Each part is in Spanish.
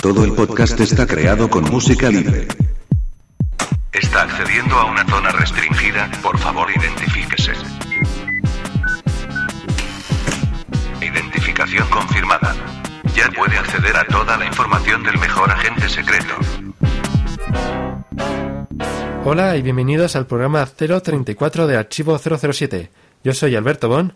Todo el podcast está creado con música libre. Está accediendo a una zona restringida, por favor identifíquese. Identificación confirmada. Ya puede acceder a toda la información del mejor agente secreto. Hola y bienvenidos al programa 034 de Archivo 007. Yo soy Alberto Bon.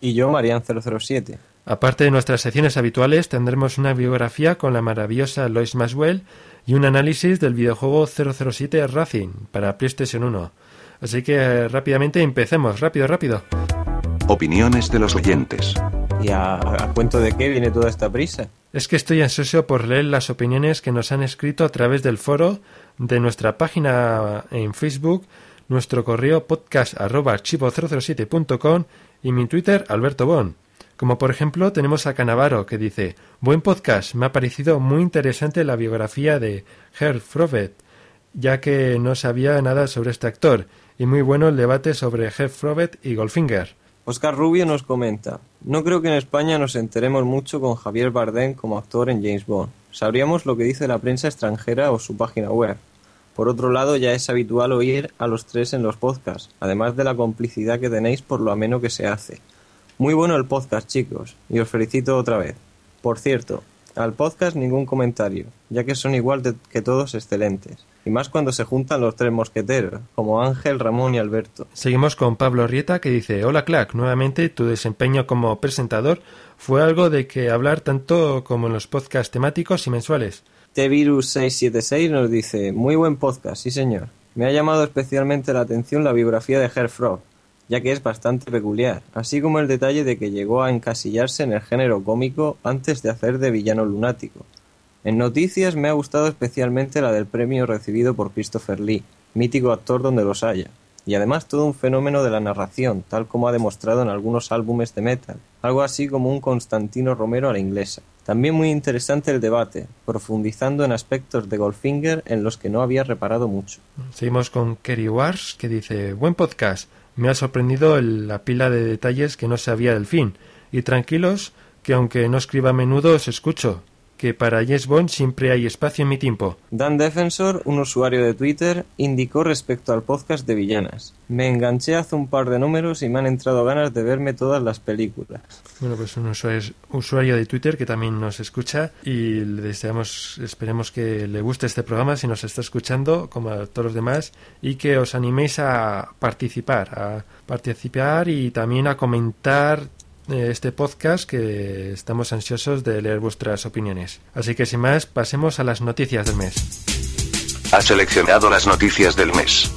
Y yo, Marian 007. Aparte de nuestras secciones habituales, tendremos una biografía con la maravillosa Lois Maxwell y un análisis del videojuego 007 Racing para PlayStation 1. Así que eh, rápidamente empecemos, rápido, rápido. Opiniones de los oyentes. ¿Y a, a cuento de qué viene toda esta prisa? Es que estoy ansioso por leer las opiniones que nos han escrito a través del foro de nuestra página en Facebook, nuestro correo podcast arroba archivo007.com y mi Twitter Alberto Bon. Como por ejemplo tenemos a Canavaro que dice Buen podcast, me ha parecido muy interesante la biografía de Herr Frobet, ya que no sabía nada sobre este actor, y muy bueno el debate sobre Herr Frobet y Goldfinger. Oscar Rubio nos comenta No creo que en España nos enteremos mucho con Javier Bardem como actor en James Bond. Sabríamos lo que dice la prensa extranjera o su página web. Por otro lado, ya es habitual oír a los tres en los podcasts, además de la complicidad que tenéis por lo ameno que se hace. Muy bueno el podcast, chicos, y os felicito otra vez. Por cierto, al podcast ningún comentario, ya que son igual de- que todos excelentes, y más cuando se juntan los tres mosqueteros, como Ángel, Ramón y Alberto. Seguimos con Pablo Rieta que dice Hola Clack, nuevamente tu desempeño como presentador fue algo de que hablar tanto como en los podcasts temáticos y mensuales. T-Virus676 nos dice, muy buen podcast, sí señor. Me ha llamado especialmente la atención la biografía de Herr Frog, ya que es bastante peculiar, así como el detalle de que llegó a encasillarse en el género cómico antes de hacer de villano lunático. En noticias me ha gustado especialmente la del premio recibido por Christopher Lee, mítico actor donde los haya, y además todo un fenómeno de la narración, tal como ha demostrado en algunos álbumes de metal, algo así como un Constantino Romero a la inglesa. También muy interesante el debate, profundizando en aspectos de Goldfinger en los que no había reparado mucho. Seguimos con Kerry Wars que dice Buen podcast, me ha sorprendido la pila de detalles que no sabía del fin, y tranquilos que aunque no escriba a menudo os escucho, que para James Bond siempre hay espacio en mi tiempo. Dan Defensor, un usuario de Twitter, indicó respecto al podcast de villanas. Me enganché hace un par de números y me han entrado ganas de verme todas las películas. Bueno, pues un usuario, de Twitter que también nos escucha y le deseamos, esperemos que le guste este programa si nos está escuchando, como a todos los demás, y que os animéis a participar, a participar y también a comentar este podcast que estamos ansiosos de leer vuestras opiniones. Así que sin más, pasemos a las noticias del mes. Ha seleccionado las noticias del mes.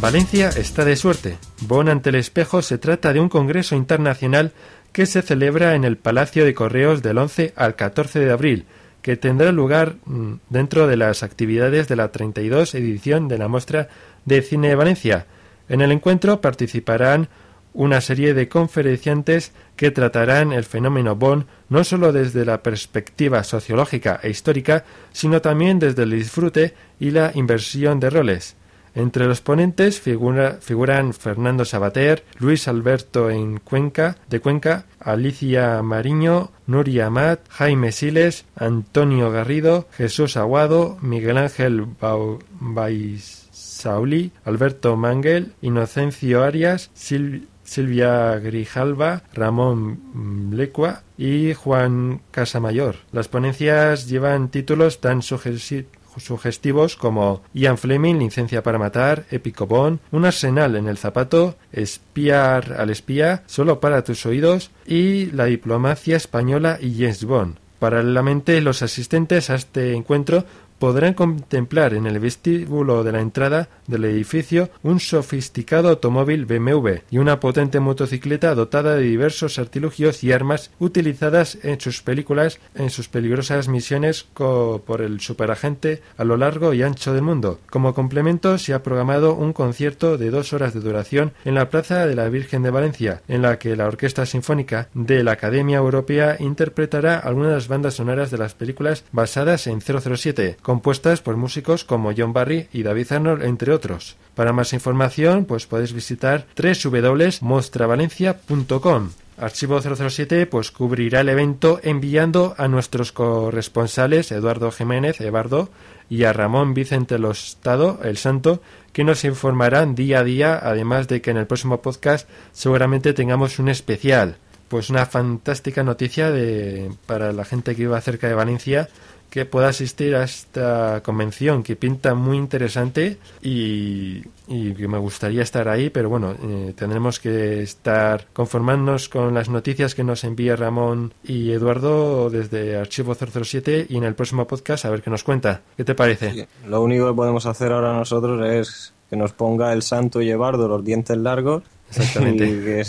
Valencia está de suerte. Bon ante el espejo se trata de un congreso internacional que se celebra en el Palacio de Correos del 11 al 14 de abril, que tendrá lugar mm, dentro de las actividades de la 32 edición de la Muestra de Cine de Valencia. En el encuentro participarán una serie de conferenciantes que tratarán el fenómeno Bond no solo desde la perspectiva sociológica e histórica, sino también desde el disfrute y la inversión de roles. Entre los ponentes figura- figuran Fernando Sabater, Luis Alberto en Cuenca, de Cuenca, Alicia Mariño, Nuria Amat, Jaime Siles, Antonio Garrido, Jesús Aguado, Miguel Ángel Bau- Baisauli, Alberto Mangel, Inocencio Arias, Sil- Silvia Grijalva, Ramón Lecua y Juan Casamayor. Las ponencias llevan títulos tan sugestivos como Ian Fleming, Licencia para Matar, Épico Bond, Un Arsenal en el Zapato, Espiar al Espía, Solo para tus oídos y La Diplomacia Española y James Bond. Paralelamente, los asistentes a este encuentro podrán contemplar en el vestíbulo de la entrada del edificio un sofisticado automóvil BMW y una potente motocicleta dotada de diversos artilugios y armas utilizadas en sus películas en sus peligrosas misiones por el superagente a lo largo y ancho del mundo. Como complemento se ha programado un concierto de dos horas de duración en la Plaza de la Virgen de Valencia, en la que la Orquesta Sinfónica de la Academia Europea interpretará algunas bandas sonoras de las películas basadas en 007, compuestas por músicos como John Barry y David Arnold, entre otros. Para más información, pues podéis visitar www.mostravalencia.com. Archivo 007 pues cubrirá el evento enviando a nuestros corresponsales Eduardo Jiménez, Ebardo, y a Ramón Vicente Lostado, el Santo, que nos informarán día a día, además de que en el próximo podcast seguramente tengamos un especial. Pues una fantástica noticia de, para la gente que viva cerca de Valencia que pueda asistir a esta convención que pinta muy interesante y, que me gustaría estar ahí, pero bueno, eh, tendremos que estar conformándonos con las noticias que nos envía Ramón y Eduardo desde Archivo 007 y en el próximo podcast a ver qué nos cuenta. ¿Qué te parece? lo único que podemos hacer ahora nosotros es que nos ponga el santo y los dientes largos Exactamente.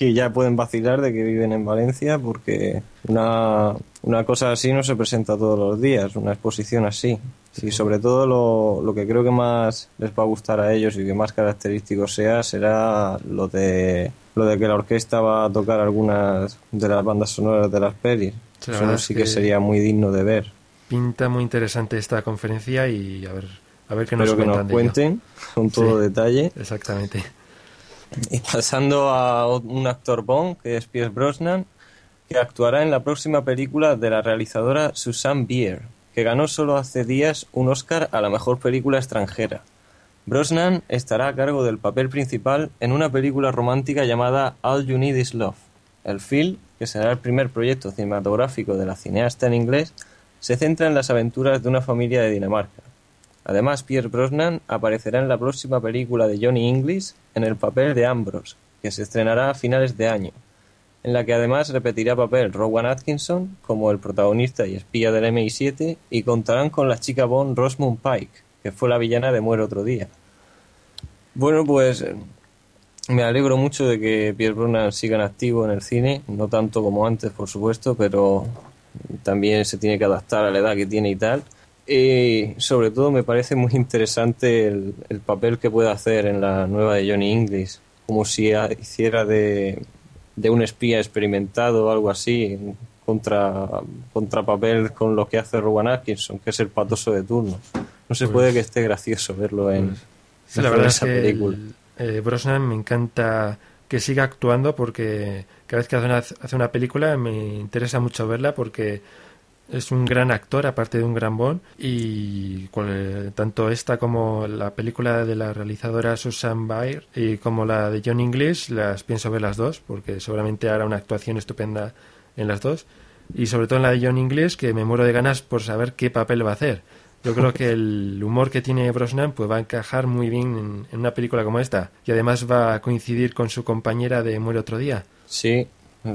Y ya pueden vacilar de que viven en Valencia porque una, una cosa así no se presenta todos los días, una exposición así. Y sobre todo lo, lo, que creo que más les va a gustar a ellos y que más característico sea será lo de lo de que la orquesta va a tocar algunas de las bandas sonoras de las pelis. Eso sí que, sería muy digno de ver. Pinta muy interesante esta conferencia y a ver a ver qué nos, que nos cuenten con todo detalle. Exactamente. Y pasando a un actor Bond, que es Pierce Brosnan, que actuará en la próxima película de la realizadora Susan Bier, que ganó solo hace días un Oscar a la mejor película extranjera. Brosnan estará a cargo del papel principal en una película romántica llamada All You Need Is Love. El film, que será el primer proyecto cinematográfico de la cineasta en inglés, se centra en las aventuras de una familia de Dinamarca, Además, Pierre Brosnan aparecerá en la próxima película de Johnny English en el papel de Ambrose, que se estrenará a finales de año, en la que además repetirá papel Rowan Atkinson como el protagonista y espía del MI7 y contarán con la chica Bond Rosamund Pike, que fue la villana de Muere otro día. Bueno, pues me alegro mucho de que Pierre Brosnan siga en activo en el cine, no tanto como antes, por supuesto, pero también se tiene que adaptar a la edad que tiene y tal. Y sobre todo me parece muy interesante el, papel que puede hacer en la nueva de Johnny English, como si hiciera de, un espía experimentado o algo así, contra, contra papel con lo que hace Rowan Atkinson, que es el patoso de turno. No se puede que esté gracioso verlo en, pues, la verdad esa película. Eh, Brosnan me encanta que siga actuando porque cada vez que hace una película me interesa mucho verla porque es un gran actor, aparte de un gran Bond, y tanto esta como la película de la realizadora Susan Baer y como la de John English, las pienso ver las dos, porque seguramente hará una actuación estupenda en las dos, y sobre todo en la de John English, que me muero de ganas por saber qué papel va a hacer. Yo creo que el humor que tiene Brosnan pues va a encajar muy bien en, en una película como esta, y además va a coincidir con su compañera de Muere otro día. Sí,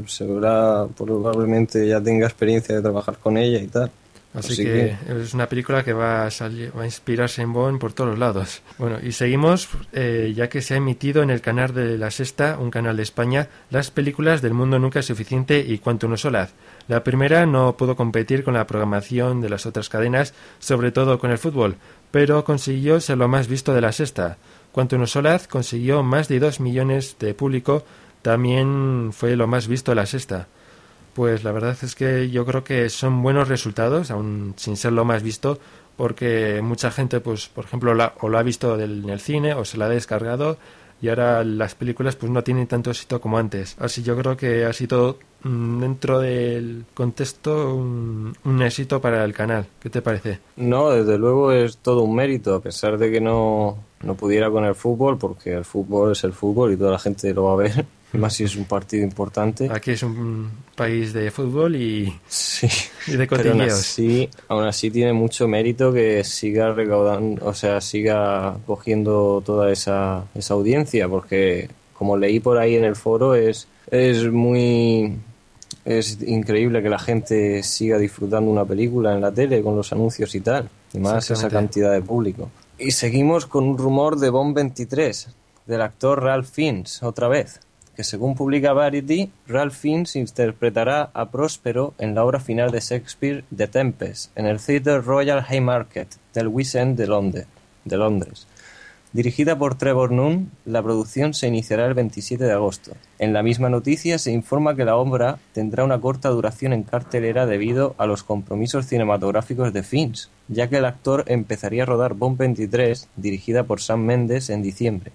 Segura, probablemente ya tenga experiencia de trabajar con ella y tal. Así, que, es una película que va a, salir, va a inspirarse en Bond por todos los lados. Bueno, y seguimos, eh, ya que se ha emitido en el canal de La Sexta, un canal de España, las películas del mundo nunca es suficiente y Cuanto no solaz. La primera no pudo competir con la programación de las otras cadenas, sobre todo con el fútbol, pero consiguió ser lo más visto de La Sexta. Cuanto no solaz consiguió más de dos millones de público también fue lo más visto de la sexta. Pues la verdad es que yo creo que son buenos resultados, aún sin ser lo más visto, porque mucha gente, pues, por ejemplo, o lo ha visto en el cine o se la ha descargado y ahora las películas pues no tienen tanto éxito como antes. Así yo creo que ha sido mm, dentro del contexto un, un, éxito para el canal. ¿Qué te parece? No, desde luego es todo un mérito, a pesar de que no, no pudiera con el fútbol, porque el fútbol es el fútbol y toda la gente lo va a ver más si es un partido importante. Aquí es un país de fútbol y, sí, y de cotillos. Aún así, aún así tiene mucho mérito que siga recaudando, o sea, siga cogiendo toda esa, esa audiencia, porque como leí por ahí en el foro, es, es muy... Es increíble que la gente siga disfrutando una película en la tele con los anuncios y tal, y más esa cantidad de público. Y seguimos con un rumor de Bond 23, del actor Ralph Fiennes, otra vez que según publica Variety, Ralph Fiennes interpretará a Próspero en la obra final de Shakespeare The Tempest en el Theatre Royal Haymarket del West End de Londres. Dirigida por Trevor Nunn, la producción se iniciará el 27 de agosto. En la misma noticia se informa que la obra tendrá una corta duración en cartelera debido a los compromisos cinematográficos de Fiennes, ya que el actor empezaría a rodar Bond 23, dirigida por Sam Mendes, en diciembre.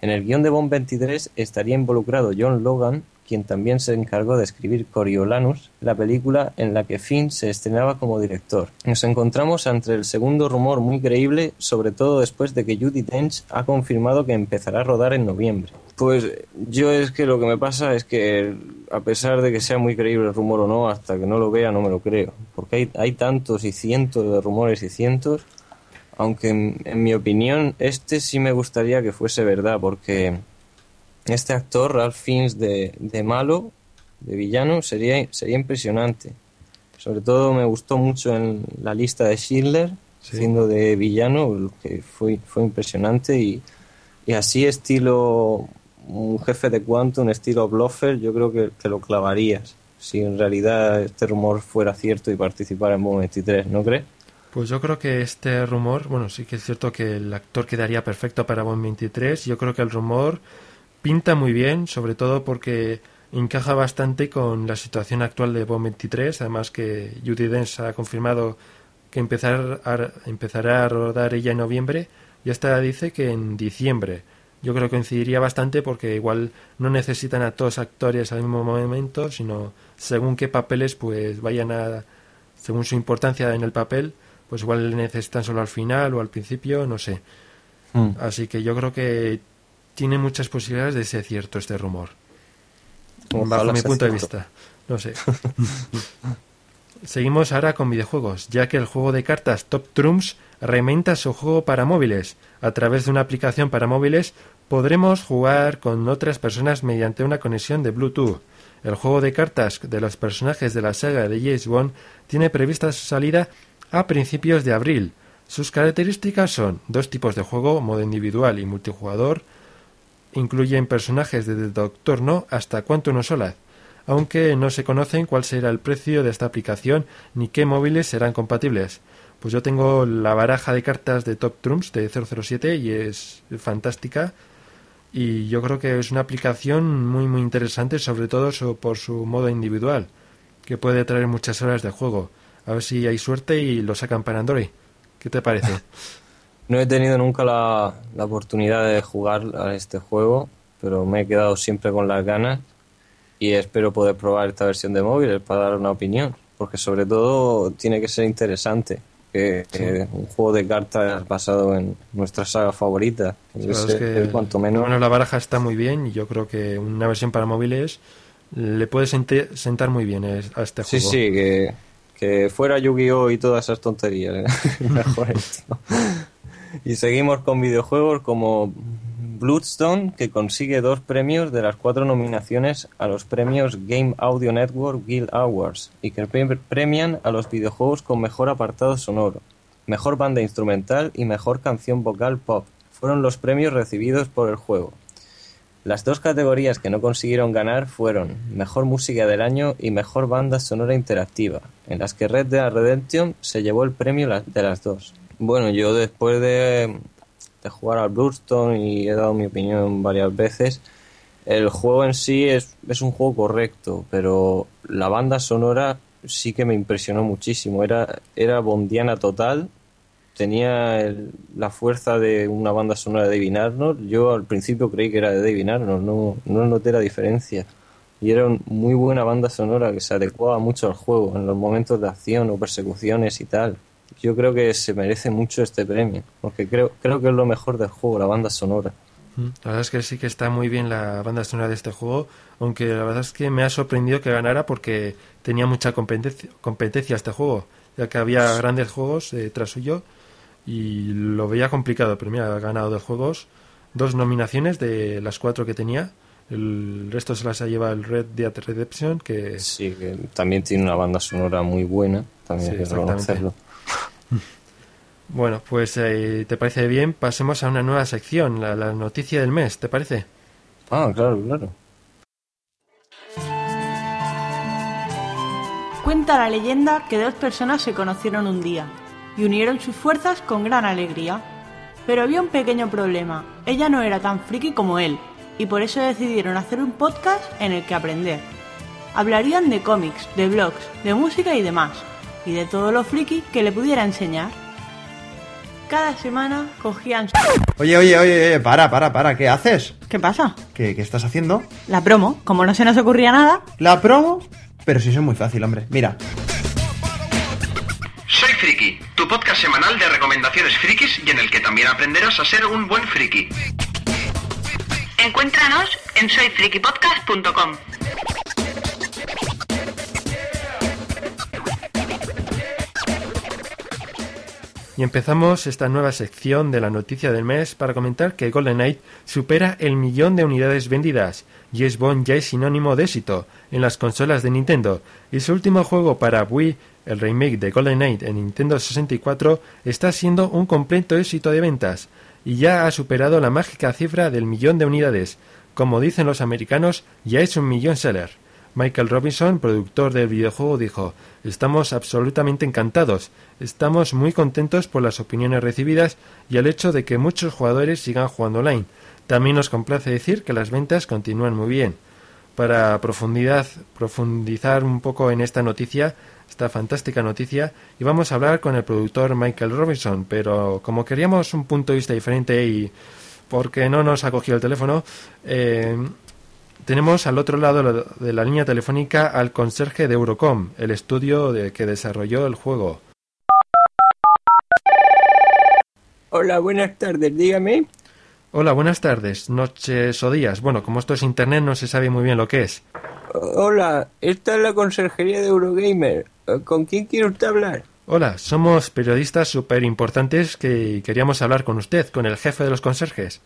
En el guion de Bond 23 estaría involucrado John Logan, quien también se encargó de escribir Coriolanus, la película en la que Finn se estrenaba como director. Nos encontramos ante el segundo rumor muy creíble, sobre todo después de que Judy Dench ha confirmado que empezará a rodar en noviembre. Pues yo es que lo que me pasa es que a pesar de que sea muy creíble el rumor o no, hasta que no lo vea no me lo creo, porque hay, hay tantos y cientos de rumores y cientos aunque en, mi opinión este sí me gustaría que fuese verdad, porque este actor, Ralph Fiennes de, de malo, de villano, sería, sería impresionante. Sobre todo me gustó mucho en la lista de Schindler, siendo de villano, que fue, fue impresionante y, y así estilo un jefe de Quantum, estilo Bluffer, yo creo que, te lo clavarías si en realidad este rumor fuera cierto y participara en Bomb 23, ¿no crees? Pues yo creo que este rumor, bueno, sí que es cierto que el actor quedaría perfecto para Bond 23. Yo creo que el rumor pinta muy bien, sobre todo porque encaja bastante con la situación actual de Bond 23. Además que Judy Dench ha confirmado que empezar a, empezará a rodar ella en noviembre y esta dice que en diciembre. Yo creo que coincidiría bastante porque igual no necesitan a todos actores al mismo momento, sino según qué papeles pues vayan a, según su importancia en el papel, pues igual necesitan solo al final o al principio, no sé. Hmm. Así que yo creo que tiene muchas posibilidades de ser cierto este rumor. bajo mi punto de vista. No sé. Seguimos ahora con videojuegos, ya que el juego de cartas Top Trumps reinventa su juego para móviles. A través de una aplicación para móviles podremos jugar con otras personas mediante una conexión de Bluetooth. El juego de cartas de los personajes de la saga de James Bond tiene prevista su salida a principios de abril. Sus características son dos tipos de juego, modo individual y multijugador. Incluyen personajes desde Doctor No hasta Quantum Solaz, aunque no se conocen cuál será el precio de esta aplicación ni qué móviles serán compatibles. Pues yo tengo la baraja de cartas de Top Trumps de 007 y es fantástica. Y yo creo que es una aplicación muy muy interesante, sobre todo por su modo individual, que puede traer muchas horas de juego. A ver si hay suerte y lo sacan para Android. ¿Qué te parece? no he tenido nunca la, oportunidad de jugar a este juego, pero me he quedado siempre con las ganas y espero poder probar esta versión de móvil para dar una opinión, porque sobre todo tiene que ser interesante. Que, un juego de cartas basado en nuestra saga favorita. cuanto menos... Bueno, la baraja está muy bien y yo creo que una versión para móviles le puede sentar muy bien a este juego. Sí, sí, que que fuera Yu-Gi-Oh y todas esas tonterías. ¿eh? Mejor esto. Y seguimos con videojuegos como Bloodstone, que consigue dos premios de las cuatro nominaciones a los premios Game Audio Network Guild Awards y que premian a los videojuegos con mejor apartado sonoro, mejor banda instrumental y mejor canción vocal pop. Fueron los premios recibidos por el juego. Las dos categorías que no consiguieron ganar fueron Mejor Música del Año y Mejor Banda Sonora Interactiva, en las que Red Dead Redemption se llevó el premio de las dos. Bueno, yo después de, jugar al Bloodstone y he dado mi opinión varias veces, el juego en sí es, es un juego correcto, pero la banda sonora sí que me impresionó muchísimo. Era, era bondiana total tenía la fuerza de una banda sonora de David Arnold. Yo al principio creí que era de David Arnold, no, no noté la diferencia. Y era una muy buena banda sonora que se adecuaba mucho al juego en los momentos de acción o persecuciones y tal. Yo creo que se merece mucho este premio, porque creo, creo que es lo mejor del juego, la banda sonora. Mm, la verdad es que sí que está muy bien la banda sonora de este juego, aunque la verdad es que me ha sorprendido que ganara porque tenía mucha competencia, competencia este juego, ya que había grandes juegos eh, tras suyo y lo veía complicado, pero mira, ha ganado dos juegos, dos nominaciones de las cuatro que tenía. El resto se las ha llevado el Red Dead Redemption, que... Sí, que también tiene una banda sonora muy buena, también hay que reconocerlo. Bueno, pues eh, te parece bien, pasemos a una nueva sección, la, la noticia del mes, ¿te parece? Ah, claro, claro. Cuenta la leyenda que dos personas se conocieron un día y unieron sus fuerzas con gran alegría. Pero había un pequeño problema, ella no era tan friki como él, y por eso decidieron hacer un podcast en el que aprender. Hablarían de cómics, de blogs, de música y demás, y de todo lo friki que le pudiera enseñar. cada semana cogían... Oye, oye, oye, oye, para, para, para, ¿qué haces? ¿Qué pasa? ¿Qué, qué estás haciendo? La promo, como no se nos ocurría nada. ¿La promo? Pero si eso es muy fácil, hombre. Mira, Friki, tu podcast semanal de recomendaciones frikis y en el que también aprenderás a ser un buen friki. Encuéntranos en soyfrikipodcast.com. Y empezamos esta nueva sección de la noticia del mes para comentar que Golden Knight supera el millón de unidades vendidas y es Bond ya es sinónimo de éxito en las consolas de Nintendo y su último juego para Wii, el remake de Golden Knight en Nintendo 64, está siendo un completo éxito de ventas y ya ha superado la mágica cifra del millón de unidades. Como dicen los americanos, ya es un millón seller. Michael Robinson, productor del videojuego, dijo Estamos absolutamente encantados, estamos muy contentos por las opiniones recibidas y el hecho de que muchos jugadores sigan jugando online. También nos complace decir que las ventas continúan muy bien. Para profundidad, profundizar un poco en esta noticia, esta fantástica noticia, y vamos a hablar con el productor Michael Robinson, pero como queríamos un punto de vista diferente y porque no nos ha cogido el teléfono, eh, tenemos al otro lado de la línea telefónica al conserje de Eurocom, el estudio de que desarrolló el juego. Hola, buenas tardes, dígame. Hola, buenas tardes, noches o días. Bueno, como esto es internet no se sabe muy bien lo que es. Hola, esta es la conserjería de Eurogamer. ¿Con quién quiere usted hablar? Hola, somos periodistas súper importantes que queríamos hablar con usted, con el jefe de los conserjes.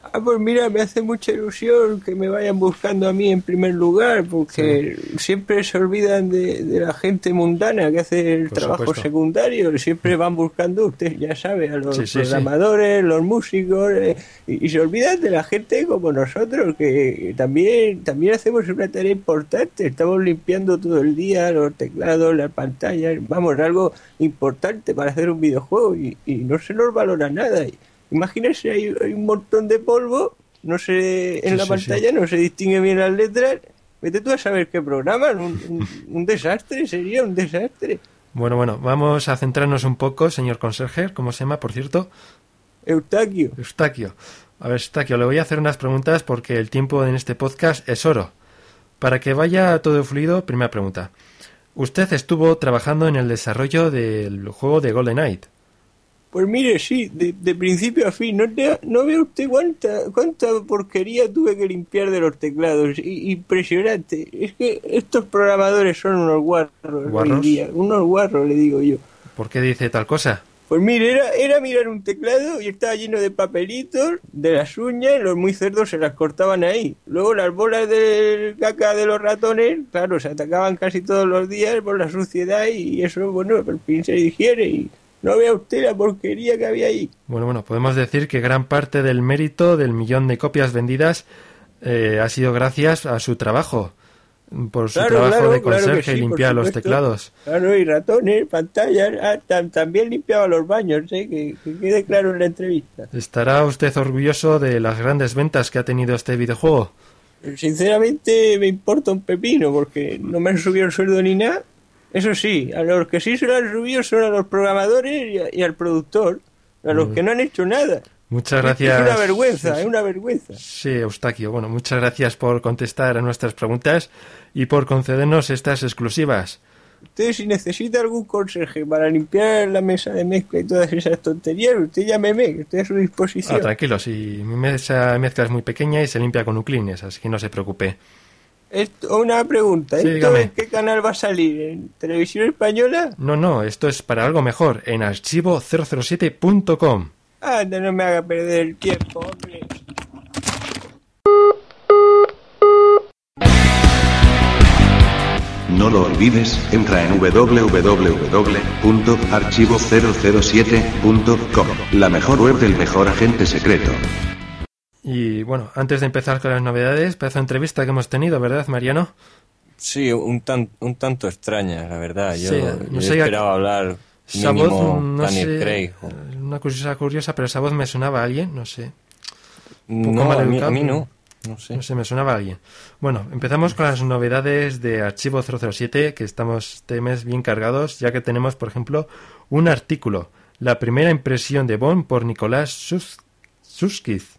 Ah, pues mira, me hace mucha ilusión que me vayan buscando a mí en primer lugar, porque siempre se olvidan de, de la gente mundana que hace el Por trabajo supuesto. secundario, siempre van buscando, usted ya sabe, a los Sí, sí, programadores, los músicos, eh, y, y se olvidan de la gente como nosotros, que también, también hacemos una tarea importante, estamos limpiando todo el día los teclados, las pantallas, vamos, algo importante para hacer un videojuego y, y no se nos valora nada. Imagínese, hay, hay un montón de polvo, no se, en Sí, la sí, pantalla no se distingue bien las letras. Vete tú a saber qué programan, un, un- un desastre, sería un desastre. Bueno, bueno, vamos a centrarnos un poco, señor conserje, ¿cómo se llama, por cierto? Eustaquio. Eustaquio. A ver, Eustaquio, le voy a hacer unas preguntas porque el tiempo en este podcast es oro. Para que vaya todo fluido, primera pregunta. Usted estuvo trabajando en el desarrollo del juego de Golden Knight. Pues mire, sí, de, de principio a fin, no, te- no ve usted cuánta, cuánta porquería tuve que limpiar de los teclados. I- impresionante. Es que estos programadores son unos guarros, ¿Guarros? día, unos guarros, le digo yo. ¿Por qué dice tal cosa? Pues mire, era, era mirar un teclado y estaba lleno de papelitos, de las uñas, y los muy cerdos se las cortaban ahí. Luego las bolas de caca de los ratones, claro, se atacaban casi todos los días por la suciedad y eso, bueno, al fin se digiere y no vea usted la porquería que había ahí. Bueno, bueno, podemos decir que gran parte del mérito del millón de copias vendidas eh, ha sido gracias a su trabajo, por su Claro, trabajo claro, de claro conserje sí, y limpiar los teclados. Claro, y ratones, pantallas, ah, tam- también limpiaba los baños, ¿eh? que, que quede claro en la entrevista. ¿Estará usted orgulloso de las grandes ventas que ha tenido este videojuego? Sinceramente me importa un pepino porque no me han subido el sueldo ni nada. Eso sí, a los que sí se lo han subido son a los programadores y, a- y al productor, a los que no han hecho nada. Muchas gracias. Es una vergüenza, es una vergüenza. Sí, Eustaquio. Bueno, muchas gracias por contestar a nuestras preguntas y por concedernos estas exclusivas. Usted si necesita algún conserje para limpiar la mesa de mezcla y todas esas tonterías, usted llámeme, que estoy a su Ah, disposición. tranquilo, si mi mesa de mezcla es muy pequeña y se limpia con uclines, así que no se preocupe. Esto- una pregunta, Sí, ¿esto dígame. en qué canal va a salir? ¿En televisión española? No, no, esto es para algo mejor, en archivo007.com. Anda, no me haga perder el tiempo, hombre. No lo olvides, entra en www.archivo007.com, la mejor web del mejor agente secreto. Y bueno, antes de empezar con las novedades, pedazo de entrevista que hemos tenido, ¿verdad, Mariano? Sí, un, tan, un tanto extraña, la verdad. Yo, Sí, no sé, esperaba hablar Esa voz, no Daniel sé, Craig. o- una cosa curiosa, pero esa voz me sonaba a alguien, no sé. poco No, mal a mí, a no. No sé. No sé, me sonaba a alguien. Bueno, empezamos con las novedades de Archivo 007, que estamos este mes bien cargados, ya que tenemos, por ejemplo, un artículo la primera impresión de Bond por Nicolás Sus Suskiz.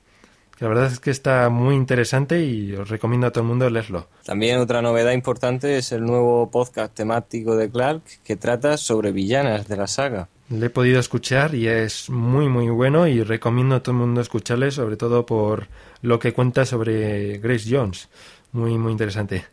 La verdad es que está muy interesante y os recomiendo a todo el mundo leerlo. También otra novedad importante es el nuevo podcast temático de Clark que trata sobre villanas de la saga. Le he podido escuchar y es muy muy bueno y recomiendo a todo el mundo escucharle, sobre todo por lo que cuenta sobre Grace Jones. Muy muy interesante.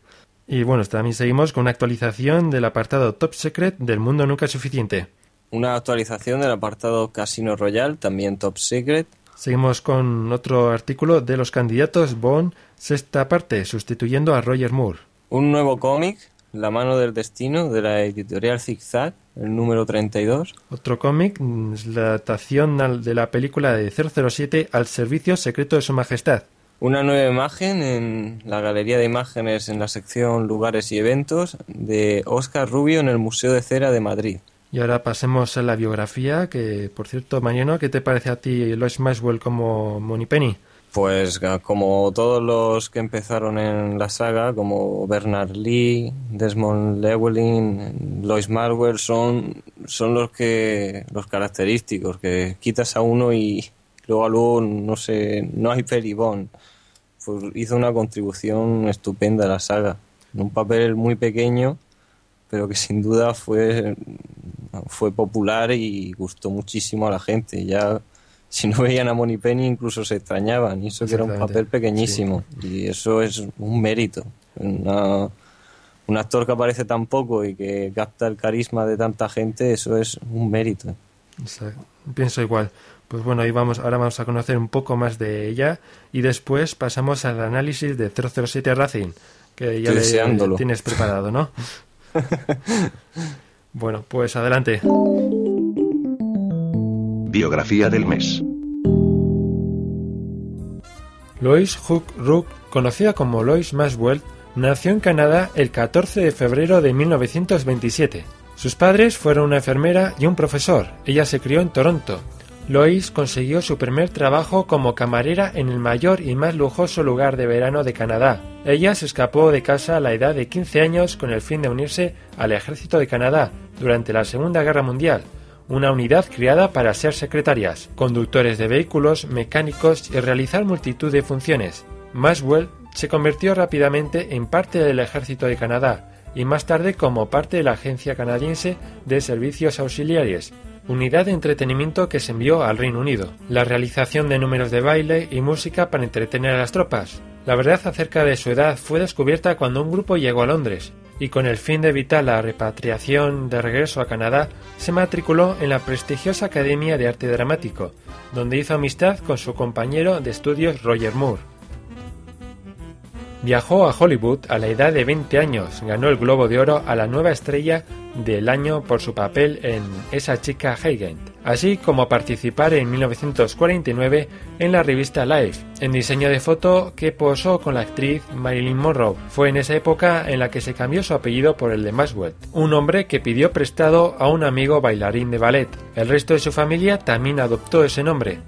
Y bueno, también seguimos con una actualización del apartado Top Secret del Mundo Nunca es Suficiente. Una actualización del apartado Casino Royale, también Top Secret. Seguimos con otro artículo de los candidatos Bond, sexta parte, sustituyendo a Roger Moore. Un nuevo cómic, La mano del destino, de la editorial Zigzag, el número 32. Otro cómic mm, la adaptación de la película de 007 al servicio secreto de su majestad. Una nueva imagen en la galería de imágenes en la sección Lugares y Eventos de Óscar Rubio en el Museo de Cera de Madrid. Y ahora pasemos a la biografía, que por cierto, Mariano, ¿qué te parece a ti Lois Maxwell como Moneypenny? Pues ga- como todos los que empezaron en la saga, como Bernard Lee, Desmond Llewellyn, Lois Marwell, son, son los que los característicos, que quitas a uno y luego a luego no sé, no hay peribón. Pues hizo una contribución estupenda a la saga. En un papel muy pequeño, pero que sin duda fue, fue popular y gustó muchísimo a la gente. Ya si no veían a Moneypenny incluso se extrañaban, y eso que era un papel pequeñísimo. Y eso es un mérito. Una- un actor que aparece tan poco y que capta el carisma de tanta gente, eso es un mérito. Pienso igual. Pues bueno, ahí vamos, ahora vamos a conocer un poco más de ella y después pasamos al análisis de 007 Racing, que ya le deseándolo. tienes preparado, ¿no? bueno, pues adelante. Biografía del mes. Lois Hook Rook, conocida como Lois Maxwell, nació en Canadá el 14 de febrero de 1927. Sus padres fueron una enfermera y un profesor. Ella se crió en Toronto. Lois consiguió su primer trabajo como camarera en el mayor y más lujoso lugar de verano de Canadá. Ella se escapó de casa a la edad de 15 años con el fin de unirse al ejército de Canadá durante la Segunda Guerra Mundial una unidad creada para ser secretarias, conductores de vehículos, mecánicos y realizar multitud de funciones. Maxwell se convirtió rápidamente en parte del ejército de Canadá y más tarde como parte de la Agencia Canadiense de Servicios Auxiliares, unidad de entretenimiento que se envió al Reino Unido. La realización de números de baile y música para entretener a las tropas. La verdad acerca de su edad fue descubierta cuando un grupo llegó a Londres y con el fin de evitar la repatriación de regreso a Canadá, se matriculó en la prestigiosa Academia de Arte Dramático, donde hizo amistad con su compañero de estudios Roger Moore. Viajó a Hollywood a la edad de 20 años, ganó el Globo de Oro a la nueva estrella del año por su papel en Esa chica Hagen, así como participar en 1949 en la revista Life, en diseño de foto que posó con la actriz Marilyn Monroe. Fue en esa época en la que se cambió su apellido por el de Maxwell, un hombre que pidió prestado a un amigo bailarín de ballet. El resto de su familia también adoptó ese nombre,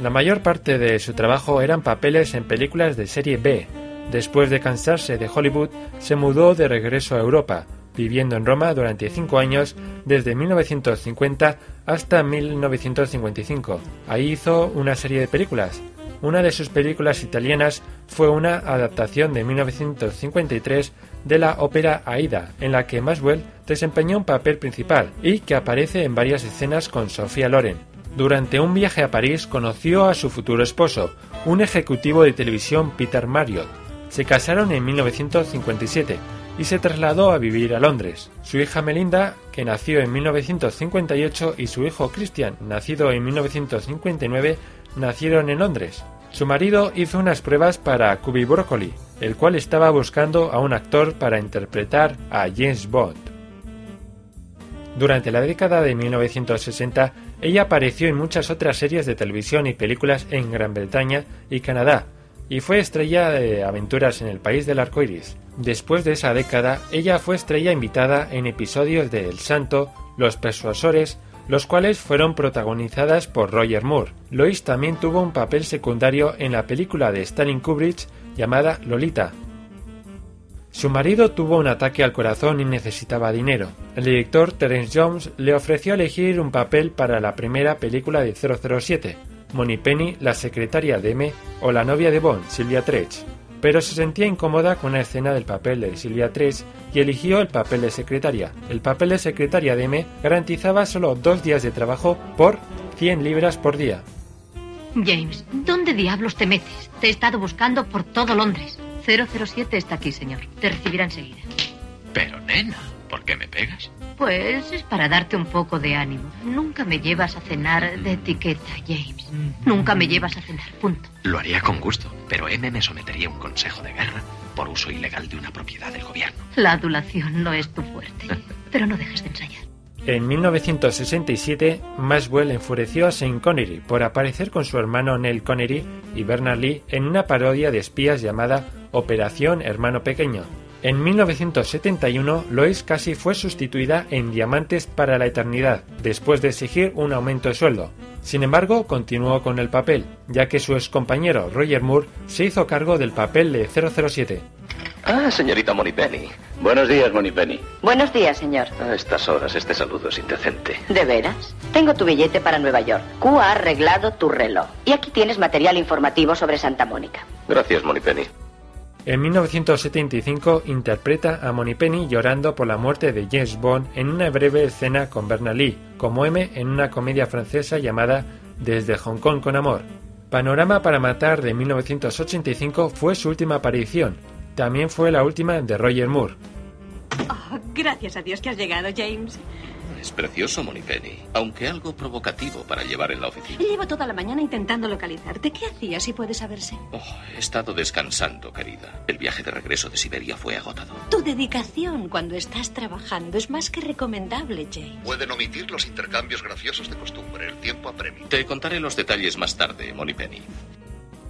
la mayor parte de su trabajo eran papeles en películas de serie B. Después de cansarse de Hollywood, se mudó de regreso a Europa, viviendo en Roma durante cinco años desde 1950 hasta 1955. Ahí hizo una serie de películas. Una de sus películas italianas fue una adaptación de 1953 de la ópera Aida, en la que Maxwell desempeñó un papel principal y que aparece en varias escenas con Sofía Loren. Durante un viaje a París conoció a su futuro esposo, un ejecutivo de televisión Peter Marriott. Se casaron en 1957 y se trasladó a vivir a Londres. Su hija Melinda, que nació en 1958, y su hijo Christian, nacido en 1959, nacieron en Londres. Su marido hizo unas pruebas para Cubby Broccoli, el cual estaba buscando a un actor para interpretar a James Bond. Durante la década de 1960, ella apareció en muchas otras series de televisión y películas en Gran Bretaña y Canadá, y fue estrella de aventuras en el país del arco iris. Después de esa década, ella fue estrella invitada en episodios de El Santo, Los Persuasores, los cuales fueron protagonizadas por Roger Moore. Lois también tuvo un papel secundario en la película de Stanley Kubrick llamada Lolita. Su marido tuvo un ataque al corazón y necesitaba dinero. El director Terence Jones le ofreció elegir un papel para la primera película de 007, Penny, la secretaria de M o la novia de Bond, Sylvia Tretch. Pero se sentía incómoda con una escena del papel de Sylvia Tretch y eligió el papel de secretaria. El papel de secretaria de M garantizaba solo dos días de trabajo por 100 libras por día. James, ¿dónde diablos te metes? Te he estado buscando por todo Londres. 007 está aquí, señor. Te recibirá enseguida. Pero, nena, ¿por qué me pegas? Pues es para darte un poco de ánimo. Nunca me llevas a cenar de etiqueta, James. Nunca me llevas a cenar, punto. Lo haría con gusto, pero M me sometería a un consejo de guerra por uso ilegal de una propiedad del gobierno. La adulación no es tu fuerte, pero no dejes de ensayar. En 1967, Maxwell enfureció a Sean Connery por aparecer con su hermano Neil Connery y Bernard Lee en una parodia de espías llamada Operación Hermano Pequeño, en 1971, Lois casi fue sustituida en Diamantes para la Eternidad, después de exigir un aumento de sueldo. Sin embargo, continuó con el papel, ya que su ex compañero Roger Moore se hizo cargo del papel de 007. Ah, señorita Moneypenny. Buenos días, Moneypenny. Buenos días, señor. A estas horas este saludo es indecente. ¿De veras? Tengo tu billete para Nueva York. Q ha arreglado tu reloj. Y aquí tienes material informativo sobre Santa Mónica. Gracias, Moneypenny. En 1975 interpreta a Penny llorando por la muerte de James Bond en una breve escena con Bernard Lee, como M en una comedia francesa llamada Desde Hong Kong con Amor. Panorama para Matar de 1985 fue su última aparición. También fue la última de Roger Moore. Oh, gracias a Dios que has llegado, James. Es precioso, Penny, aunque algo provocativo para llevar en la oficina. Llevo toda la mañana intentando localizarte. ¿Qué hacías, si puede saberse? Oh, he estado descansando, querida. El viaje de regreso de Siberia fue agotador. Tu dedicación cuando estás trabajando es más que recomendable, James. Pueden omitir los intercambios graciosos de costumbre. El tiempo apremia. Te contaré los detalles más tarde, Penny.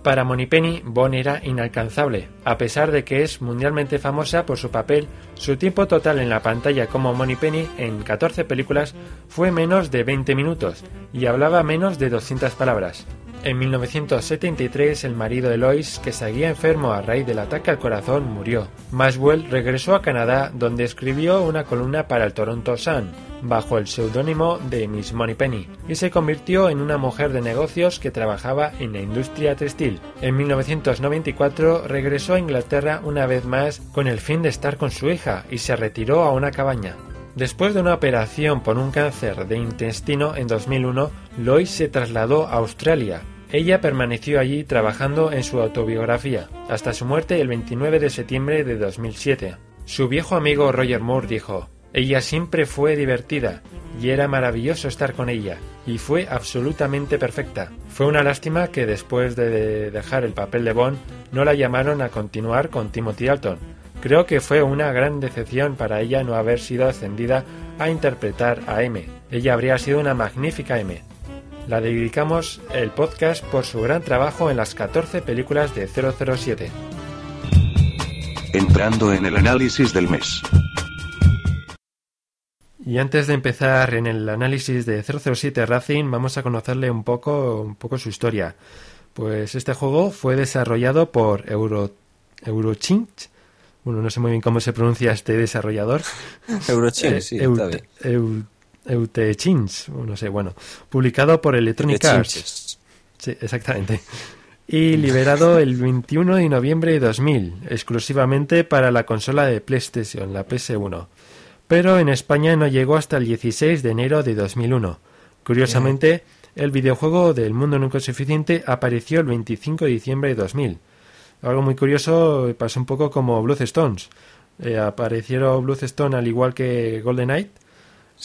Para Penny, Bond era inalcanzable. A pesar de que es mundialmente famosa por su papel, su tiempo total en la pantalla como Penny en 14 películas fue menos de 20 minutos y hablaba menos de 200 palabras. En 1973, el marido de Lois, que seguía enfermo a raíz del ataque al corazón, murió. Maxwell regresó a Canadá, donde escribió una columna para el Toronto Sun, bajo el seudónimo de Miss Moneypenny, y se convirtió en una mujer de negocios que trabajaba en la industria textil. En 1994 regresó a Inglaterra una vez más con el fin de estar con su hija y se retiró a una cabaña. Después de una operación por un cáncer de intestino en 2001, Lois se trasladó a Australia. Ella permaneció allí trabajando en su autobiografía, hasta su muerte el 29 de septiembre de 2007. Su viejo amigo Roger Moore dijo, ella siempre fue divertida, y era maravilloso estar con ella, y fue absolutamente perfecta. Fue una lástima que después de dejar el papel de Bond no la llamaron a continuar con Timothy Alton, Creo que fue una gran decepción para ella no haber sido ascendida a interpretar a M. Ella habría sido una magnífica M. La dedicamos el podcast por su gran trabajo en las 14 películas de 007. Entrando en el análisis del mes. Y antes de empezar en el análisis de 007 Racing, vamos a conocerle un poco, un poco su historia. Pues este juego fue desarrollado por Euro, Eurochinch bueno, no sé muy bien cómo se pronuncia este desarrollador. Eurochin, sí, Eutechins, no sé, bueno, publicado por Electronic Arts. Sí, exactamente. Y liberado el 21 de noviembre de 2000, exclusivamente para la consola de PlayStation, la PS1. Pero en España no llegó hasta el 16 de enero de 2001. Curiosamente, el videojuego del mundo nunca suficiente apareció el 25 de diciembre de 2000 algo muy curioso pasó un poco como Blue Stones. Eh, aparecieron Blue Stone al igual que Golden Knight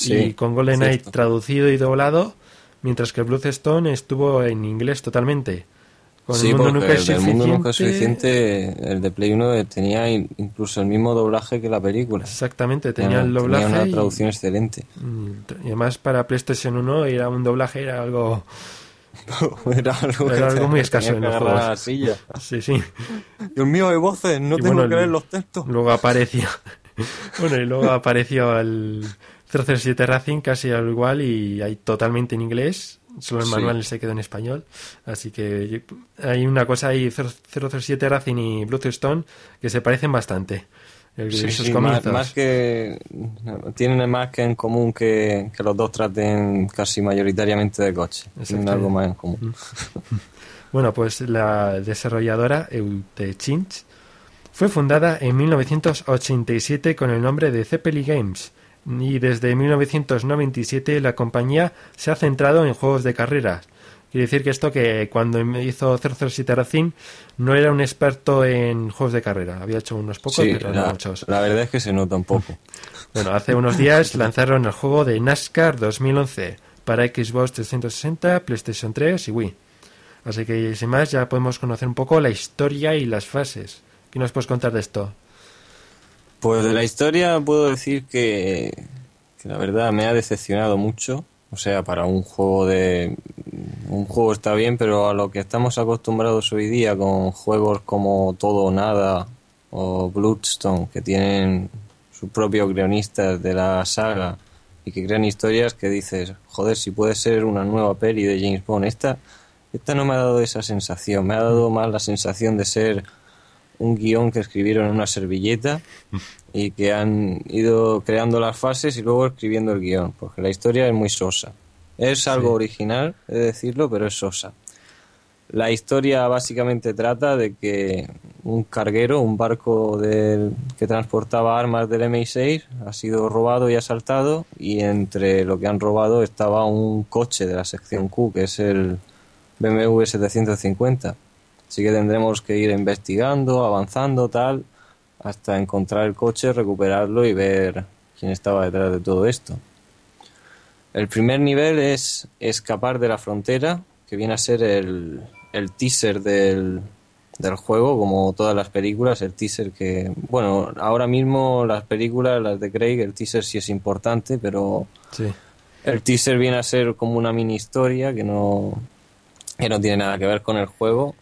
y con Golden Knight traducido y doblado, mientras que Blue Stone estuvo en inglés totalmente. Con el mundo nunca el mundo nunca suficiente, el de Play 1 tenía incluso el mismo doblaje que la película. Exactamente, tenía, el doblaje. Tenía una traducción excelente. Y además para PlayStation 1 era un doblaje, era algo era algo, muy escaso en los silla. Sí, sí. Dios mío, hay voces, no tengo que leer los textos. Luego apareció. bueno, y luego apareció el 007 Racing casi al igual y hay totalmente en inglés. Solo el manual se quedó en español. Así que hay una cosa ahí, 007 Racing y Stone que se parecen bastante. El- Sí, más, que tienen más que en común que, que los dos traten casi mayoritariamente de coche. Tienen algo más en común. Bueno, pues la desarrolladora Eutechinch fue fundada en 1987 con el nombre de Zeppeli Games y desde 1997 la compañía se ha centrado en juegos de carreras. Quiere decir que esto que cuando hizo 007 Racing no era un experto en juegos de carrera, había hecho unos pocos, Sí, pero no la, muchos. la verdad es que se nota un poco. Bueno, hace unos días lanzaron el juego de NASCAR 2011 para Xbox 360, PlayStation 3 y Wii. Así que sin más ya podemos conocer un poco la historia y las fases. ¿Qué nos puedes contar de esto? Pues de la historia puedo decir que, que la verdad me ha decepcionado mucho. O sea, para un juego de... Un juego está bien, pero a lo que estamos acostumbrados hoy día con juegos como Todo o Nada o Bloodstone, que tienen sus propios guionistas de la saga y que crean historias que dices, joder, si puede ser una nueva peli de James Bond. Esta, esta no me ha dado esa sensación, me ha dado más la sensación de ser un guion que escribieron en una servilleta y que han ido creando las fases y luego escribiendo el guion, porque la historia es muy sosa. Es algo Sí. original, he de decirlo, pero es sosa. La historia básicamente trata de que un carguero, un barco del- que transportaba armas del MI6, ha sido robado y asaltado y entre lo que han robado estaba un coche de la sección Q, que es el BMW 750. Así que tendremos que ir investigando, avanzando, tal, hasta encontrar el coche, recuperarlo y ver quién estaba detrás de todo esto. El primer nivel es escapar de la frontera, que viene a ser el, el teaser del, del juego, como todas las películas, el teaser que, bueno, ahora mismo las películas, las de Craig, el teaser sí es importante, pero Sí. el teaser viene a ser como una mini historia que no, que no tiene nada que ver con el juego,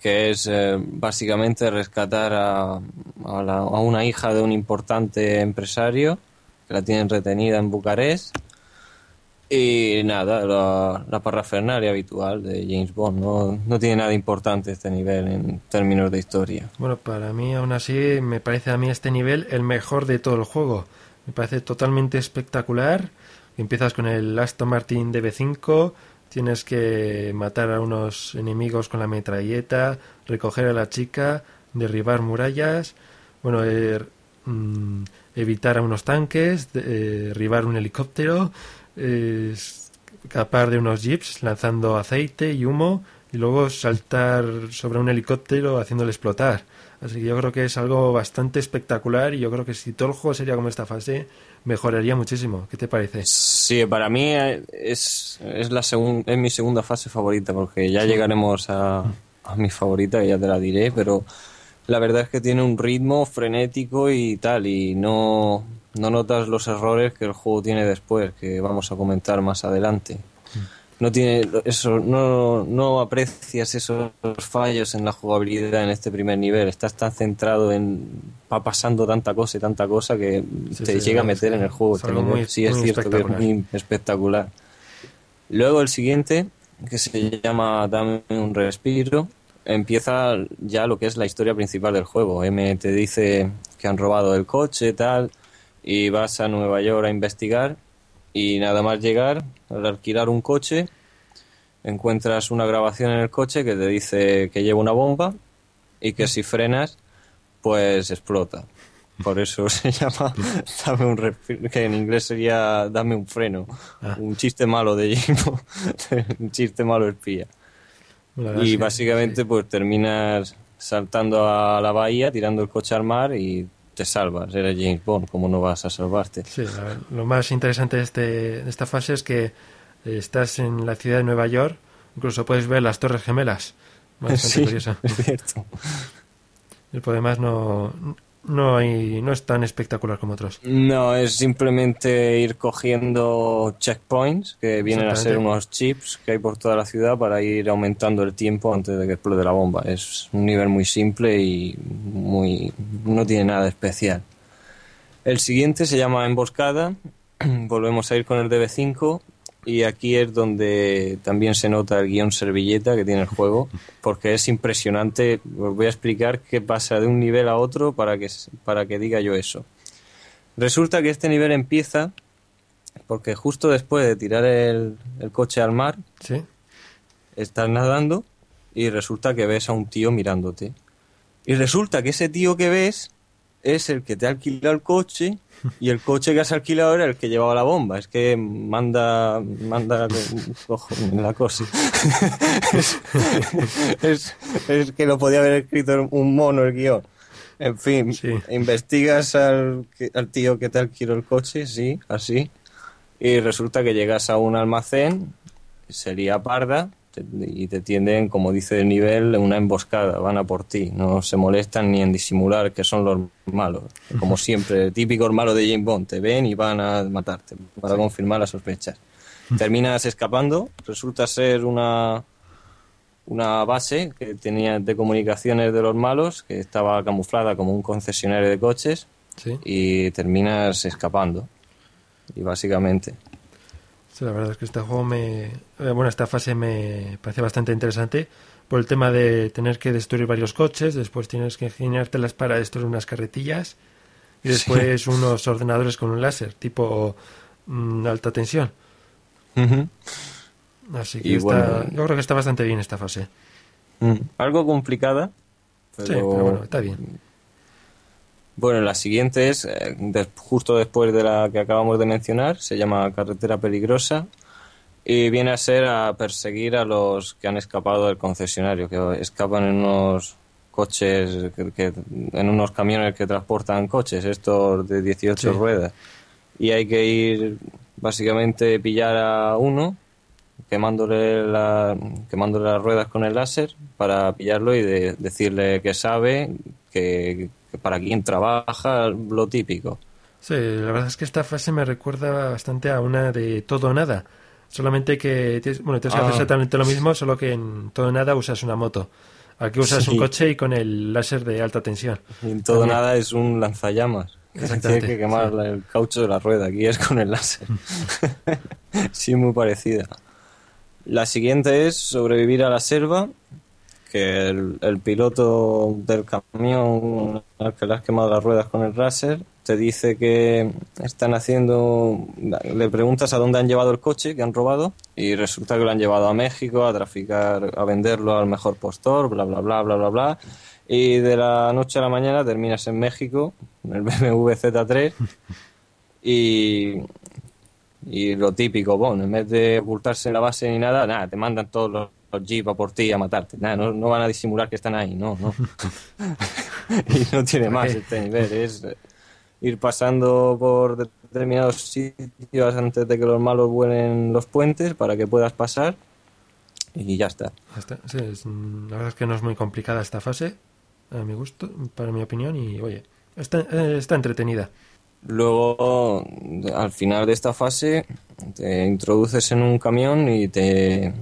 que es eh, básicamente rescatar a, a, la- una hija de un importante empresario que la tienen retenida en Bucarest. Y nada, la, la habitual de James Bond. No, no tiene nada importante este nivel en términos de historia. Bueno, para mí aún así me parece a mí este nivel el mejor de todo el juego. Me parece totalmente espectacular. Empiezas con el Aston Martin DB5, tienes que matar a unos enemigos con la metralleta, recoger a la chica, derribar murallas, bueno, eh, mm, evitar a unos tanques, eh, derribar un helicóptero, escapar de unos jeeps lanzando aceite y humo y luego saltar sobre un helicóptero haciéndole explotar. Así que yo creo que es algo bastante espectacular y yo creo que si todo el juego sería como esta fase, mejoraría muchísimo. ¿Qué te parece? Sí, para mí eh, es, es, la segun- es mi segunda fase favorita, porque ya Sí. llegaremos a, a mi favorita, que ya te la diré, pero la verdad es que tiene un ritmo frenético y tal, y no, no notas los errores que el juego tiene después, que vamos a comentar más adelante. No tiene eso, no, no aprecias esos fallos en la jugabilidad en este primer nivel. Estás tan centrado en va pasando tanta cosa y tanta cosa que Sí, te sí, llega a meter en el juego. es este muy- sí, es muy cierto que es muy espectacular. Luego el siguiente, que se llama Dame un respiro, empieza ya lo que es la historia principal del juego. M te dice que han robado el coche, tal, y vas a Nueva York a investigar y nada más llegar, al alquilar un coche, encuentras una grabación en el coche que te dice que lleva una bomba y que si frenas, pues explota. Por eso se llama dame un respiro, que en inglés sería dame un freno. Ah. Un chiste malo de Jimbo, un chiste malo espía. Y sí, básicamente pues terminas saltando a la bahía, tirando el coche al mar y te salvas. Eres James Bond, ¿cómo no vas a salvarte? Sí, lo más interesante de, este, de esta fase es que estás en la ciudad de Nueva York, incluso puedes ver las Torres Gemelas. Bastante Sí, curioso. es cierto. Y por demás no, no, hay, no es tan espectacular como otros. No, es simplemente ir cogiendo checkpoints, que vienen a ser unos chips que hay por toda la ciudad para ir aumentando el tiempo antes de que explote la bomba. Es un nivel muy simple y muy no tiene nada especial. El siguiente se llama Emboscada. Volvemos a ir con el DB5 Y aquí es donde también se nota el guion servilleta que tiene el juego, porque es impresionante. Os voy a explicar qué pasa de un nivel a otro para que, para que diga yo eso. Resulta que este nivel empieza porque justo después de tirar el, el coche al mar, Sí. estás nadando y resulta que ves a un tío mirándote. Y resulta que ese tío que ves es el que te ha alquilado el coche y el coche que has alquilado era el que llevaba la bomba. Es que manda, manda ojo, en la cosa. es, es- es que lo podía haber escrito un mono el guion. En fin, investigas al tío que te alquiló el coche, sí, así. Y resulta que llegas a un almacén, sería parda, te- y te tienden, como dice el nivel, una emboscada, van a por ti, no se molestan ni en disimular que son los malos. Como siempre, típicos malos de James Bond, te ven y van a matarte para confirmar las sospechas. Terminas escapando, resulta ser una, una base que tenía de comunicaciones de los malos, que estaba camuflada como un concesionario de coches, Sí. y terminas escapando. Y básicamente. Sí, la verdad es que este juego me. eh, Bueno, esta fase me parece bastante interesante por el tema de tener que destruir varios coches, después tienes que ingeniártelas para destruir unas carretillas y después unos ordenadores con un láser, tipo mm, alta tensión. Así que Y está- bueno- yo creo que está bastante bien esta fase. Mm, Algo complicada. Sí, pero bueno, está bien. Bueno, la siguiente es eh, de- justo después de la que acabamos de mencionar, se llama Carretera Peligrosa y viene a ser a perseguir a los que han escapado del concesionario, que escapan en unos coches, que, que- en unos camiones que transportan coches, estos de 18 Sí. ruedas. Y hay que ir, básicamente, pillar a uno, quemándole, la, quemándole las ruedas con el láser para pillarlo y de- decirle que sabe, que, que para quién trabaja, lo típico. Sí, la verdad es que esta fase me recuerda bastante a una de todo o nada. Solamente que tienes, bueno, tienes que hacer Ah. exactamente lo mismo, solo que en todo o nada usas una moto. Aquí usas Sí. un coche y con el láser de alta tensión. Y en todo También. nada es un lanzallamas. que se Tiene Exactamente, que quemar sí. el caucho de la rueda. Aquí es con el láser. sí, muy parecida. La siguiente es sobrevivir a la selva, el, piloto del camión al que le has quemado las ruedas con el láser te dice que están haciendo... Le preguntas a dónde han llevado el coche que han robado y resulta que lo han llevado a México a traficar, a venderlo al mejor postor, bla, bla, bla, bla, bla, bla. Y de la noche a la mañana terminas en México, en el BMW Z3, y, y lo típico, bueno, en vez de ocultarse en la base ni nada, nada, te mandan todos los, los jeeps a por ti a matarte. Nada, no, no van a disimular que están ahí, no, no. y no tiene más este nivel, es ir pasando por determinados sitios antes de que los malos vuelen los puentes para que puedas pasar y ya está. Ya está. Sí, es, mm, la verdad es que no es muy complicada esta fase, a mi gusto, para mi opinión, y oye, está, eh, está entretenida. Luego, al final de esta fase, te introduces en un camión y te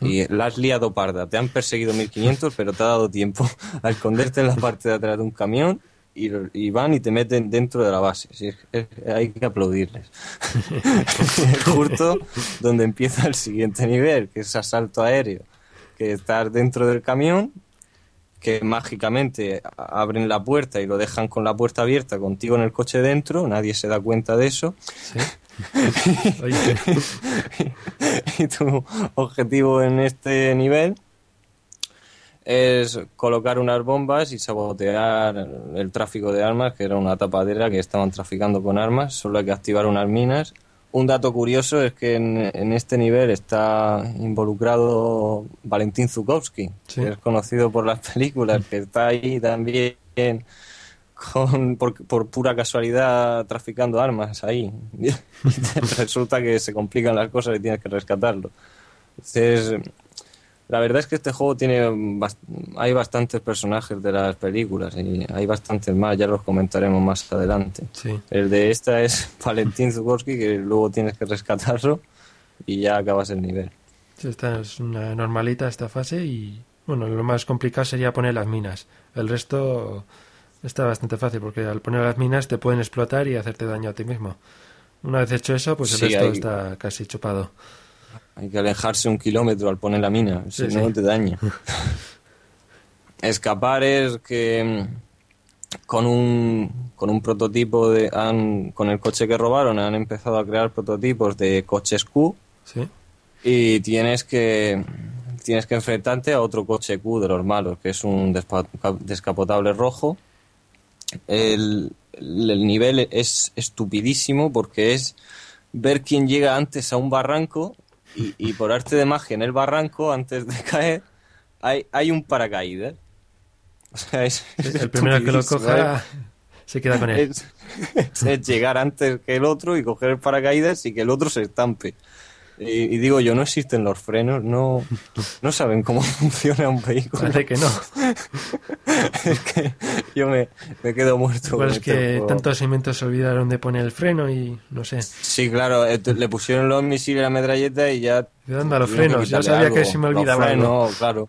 y la has liado parda. Te han perseguido 1500, pero te ha dado tiempo a esconderte en la parte de atrás de un camión y, y van y te meten dentro de la base. Sí, es- es- hay que aplaudirles. es justo donde empieza el siguiente nivel, que es asalto aéreo. Que estás dentro del camión, que mágicamente abren la puerta y lo dejan con la puerta abierta contigo en el coche dentro, nadie se da cuenta de eso. y tu objetivo en este nivel es colocar unas bombas y sabotear el tráfico de armas, que era una tapadera que estaban traficando con armas, solo hay que activar unas minas. Un dato curioso es que en, en este nivel está involucrado Valentín Zukovsky, Sí. que es conocido por las películas, que está ahí también con, por, por pura casualidad traficando armas ahí. Resulta que se complican las cosas y tienes que rescatarlo. Entonces, la verdad es que este juego tiene bast- hay bastantes personajes de las películas y hay bastantes más, ya los comentaremos más adelante. Sí. El de esta es Valentín Zukovsky, que luego tienes que rescatarlo y ya acabas el nivel. Esta es una normalita esta fase y bueno, lo más complicado sería poner las minas. El resto está bastante fácil porque al poner las minas te pueden explotar y hacerte daño a ti mismo. Una vez hecho eso, pues el Sí, resto hay- está casi chupado. Hay que alejarse un kilómetro al poner la mina, si no sí. te daña. Escapar es que mm, con un, con un prototipo de... Han, con el coche que robaron han empezado a crear prototipos de coches Q y tienes que tienes que enfrentarte a otro coche Q de los malos, que es un descapotable rojo. El, el nivel es estupidísimo porque es ver quién llega antes a un barranco y, y por arte de magia en el barranco, antes de caer, hay, hay un paracaídas. O sea, es, es El primero que lo estupidísimo, coja ¿eh? se queda con él. Es, es llegar antes que el otro y coger el paracaídas y que el otro se estampe. Y, y digo yo, no existen los frenos, no, no saben cómo funciona un vehículo. Parece que no. es que yo me, me quedo muerto. Con es que juego. tantos inventos se olvidaron de poner el freno y no sé. Sí, claro, eh, le pusieron los misiles a la metralleta y ya... Anda, los tuvieron que frenos, ya quitarle sabía que algo. se me Los olvidaba frenos, claro.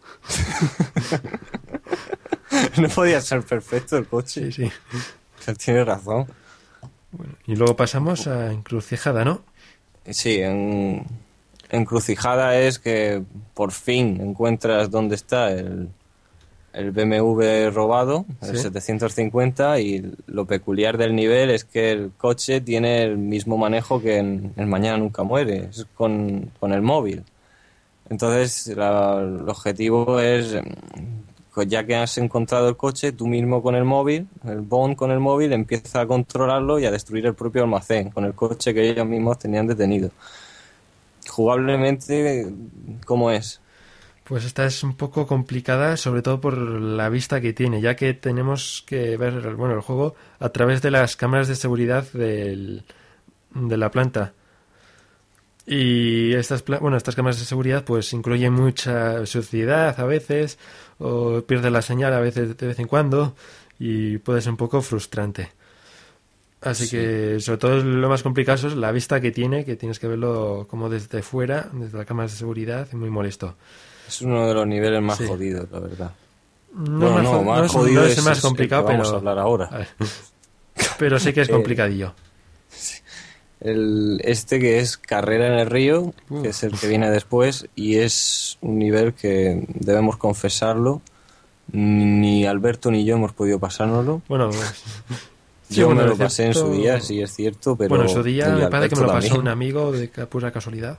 no podía ser perfecto el coche. Sí, sí. Tienes razón. Y luego pasamos a encrucijada, ¿no? Sí, en encrucijada es que por fin encuentras dónde está el, el BMW robado, el Sí. 750, y lo peculiar del nivel es que el coche tiene el mismo manejo que en El Mañana Nunca Muere, es con, con el móvil. Entonces, la- el objetivo es, pues ya que has encontrado el coche, tú mismo con el móvil, el Bond con el móvil, empieza a controlarlo y a destruir el propio almacén con el coche que ellos mismos tenían detenido. Jugablemente, ¿cómo es? Pues esta es un poco complicada, sobre todo por la vista que tiene, ya que tenemos que ver bueno, el juego a través de las cámaras de seguridad del- de la planta. Y estas, bueno, estas cámaras de seguridad pues incluyen mucha suciedad a veces, o pierde la señal a veces de vez en cuando, y puede ser un poco frustrante. Así Sí. que sobre todo lo más complicado es la vista que tiene, que tienes que verlo como desde fuera, desde las cámaras de seguridad, y muy molesto. Es uno de los niveles más Sí. jodidos, la verdad. No, Bueno, más no, más no es, jodido no es es- el más es el complicado, que vamos pero a hablar ahora. ver. Pero sí que es Eh, complicadillo. El, este que es Carrera en el Río, que es el que viene después, y es un nivel que debemos confesarlo. Ni Alberto ni yo hemos podido pasárnoslo. Bueno, pues, sí, yo bueno, me lo pasé en su cierto- día, sí es cierto, pero. bueno, en su día me parece que me lo pasó un también. amigo de pura casualidad.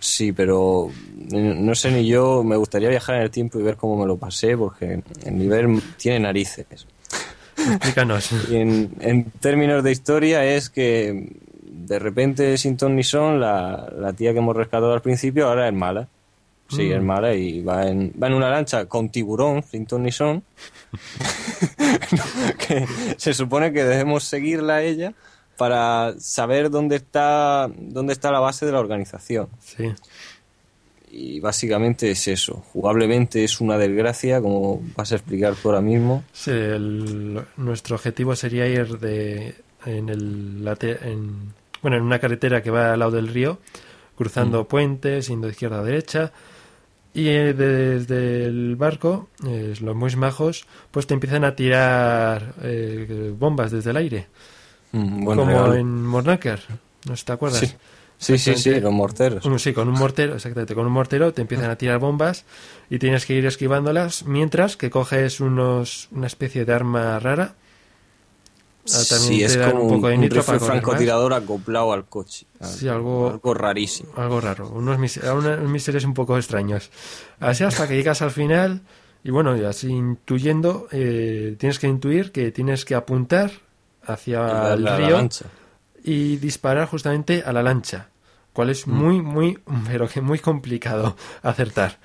Sí, pero no sé ni yo, me gustaría viajar en el tiempo y ver cómo me lo pasé, porque el nivel tiene narices. Explícanos. Y en, en términos de historia es que de repente sin ton ni son, la, la tía que hemos rescatado al principio ahora es mala. Sí, Mm. es mala y va en, va en una lancha con tiburón, sin ton ni son. que se supone que debemos seguirla a ella para saber dónde está, dónde está la base de la organización. Sí. Y básicamente es eso. Jugablemente es una desgracia, como vas a explicar tú ahora mismo. Sí, el- nuestro objetivo sería ir de en el late- en, bueno, en una carretera que va al lado del río, cruzando puentes, yendo de izquierda a derecha. Y eh, desde el barco, eh, los muy majos, pues te empiezan a tirar eh, bombas desde el aire. Mm, como regalo. en Mornacker, ¿no te acuerdas? Sí. Sí, sí, los morteros. Un- Sí, con un mortero, exactamente, con un mortero te empiezan a tirar bombas y tienes que ir esquivándolas mientras que coges unos una especie de arma rara. Ah, también Sí, es como un poco de un francotirador acoplado al coche. Sí, algo, algo rarísimo. Algo raro, unos, mis- unos misterios un poco extraños. Así hasta que llegas al final y bueno, y así intuyendo, eh, tienes que intuir que tienes que apuntar hacia darle el la río lancha. y disparar justamente a la lancha, cual es Mm. muy, muy, pero que muy complicado acertar.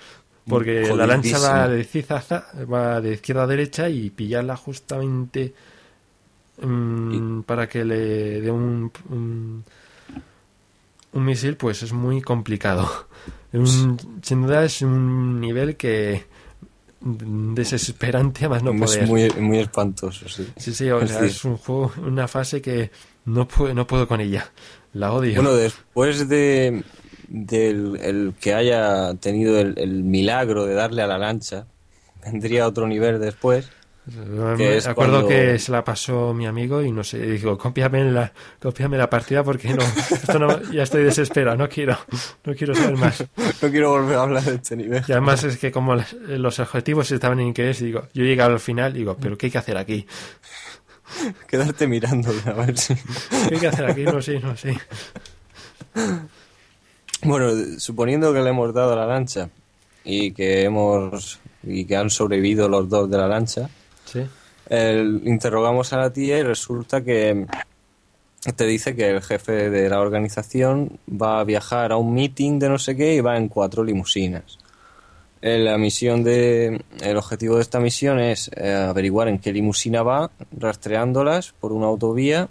Porque la lancha va de, cizaza, va de izquierda a derecha y pillarla justamente mm, para que le dé un, un, un misil, pues es muy complicado. Un- sin duda es un nivel que desesperante más no es poder. muy, muy espantoso, sí. Sí, sí, o Es sea, es un juego, una fase que no puedo, no puedo con ella. La odio. Bueno, después de del el que haya tenido el, el milagro de darle a la lancha, vendría otro nivel después, Me acuerdo cuando- que se la pasó mi amigo y no sé, digo, cópiame la, cópiame la partida porque no, esto no, ya estoy desesperado, no quiero, no quiero saber más. No quiero volver a hablar de este nivel. Y además es que como los objetivos estaban en inglés, digo, yo he llegado al final, digo, pero ¿qué hay que hacer aquí? Quedarte mirando a ver si... ¿Qué hay que hacer aquí? No sé, no sé. Bueno, suponiendo que le hemos dado la lancha y que hemos y que han sobrevivido los dos de la lancha, Sí. el- interrogamos a la tía y resulta que te dice que el jefe de la organización va a viajar a un meeting de no sé qué y va en cuatro limusinas. Eh, La misión de el objetivo de esta misión es eh, averiguar en qué limusina va, rastreándolas por una autovía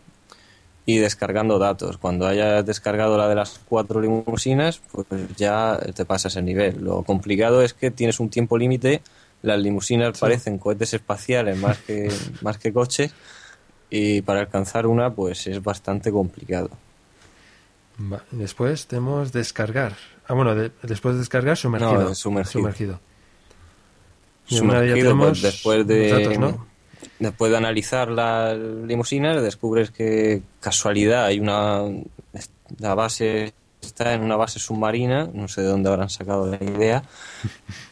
y descargando datos. Cuando hayas descargado la de las cuatro limusinas, pues ya te pasas el nivel. Lo complicado es que tienes un tiempo límite, las limusinas parecen cohetes espaciales más que, más que coches, y para alcanzar una, pues es bastante complicado. Después tenemos descargar. Ah, bueno, de- después de descargar, sumergido. No, sumergido. Ya Sumergido, pues, después de datos, ¿no? después de analizar las limusinas descubres que casualidad hay una la base está en una base submarina no sé de dónde habrán sacado la idea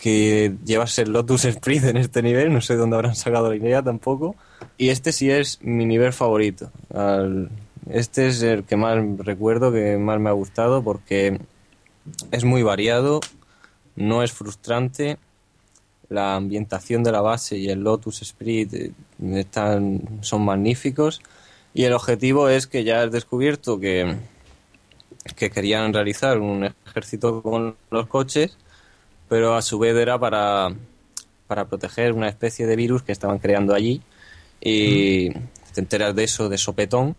que llevas el Lotus Sprint en este nivel no sé de dónde habrán sacado la idea tampoco. Y este sí es mi nivel favorito. Este es el que más recuerdo que más me ha gustado porque es muy variado no es frustrante la ambientación de la base y el Lotus Spirit eh, están, son magníficos y el objetivo es que ya has descubierto que, que querían realizar un ejército con los coches pero a su vez era para, para proteger una especie de virus que estaban creando allí y te enteras de eso de sopetón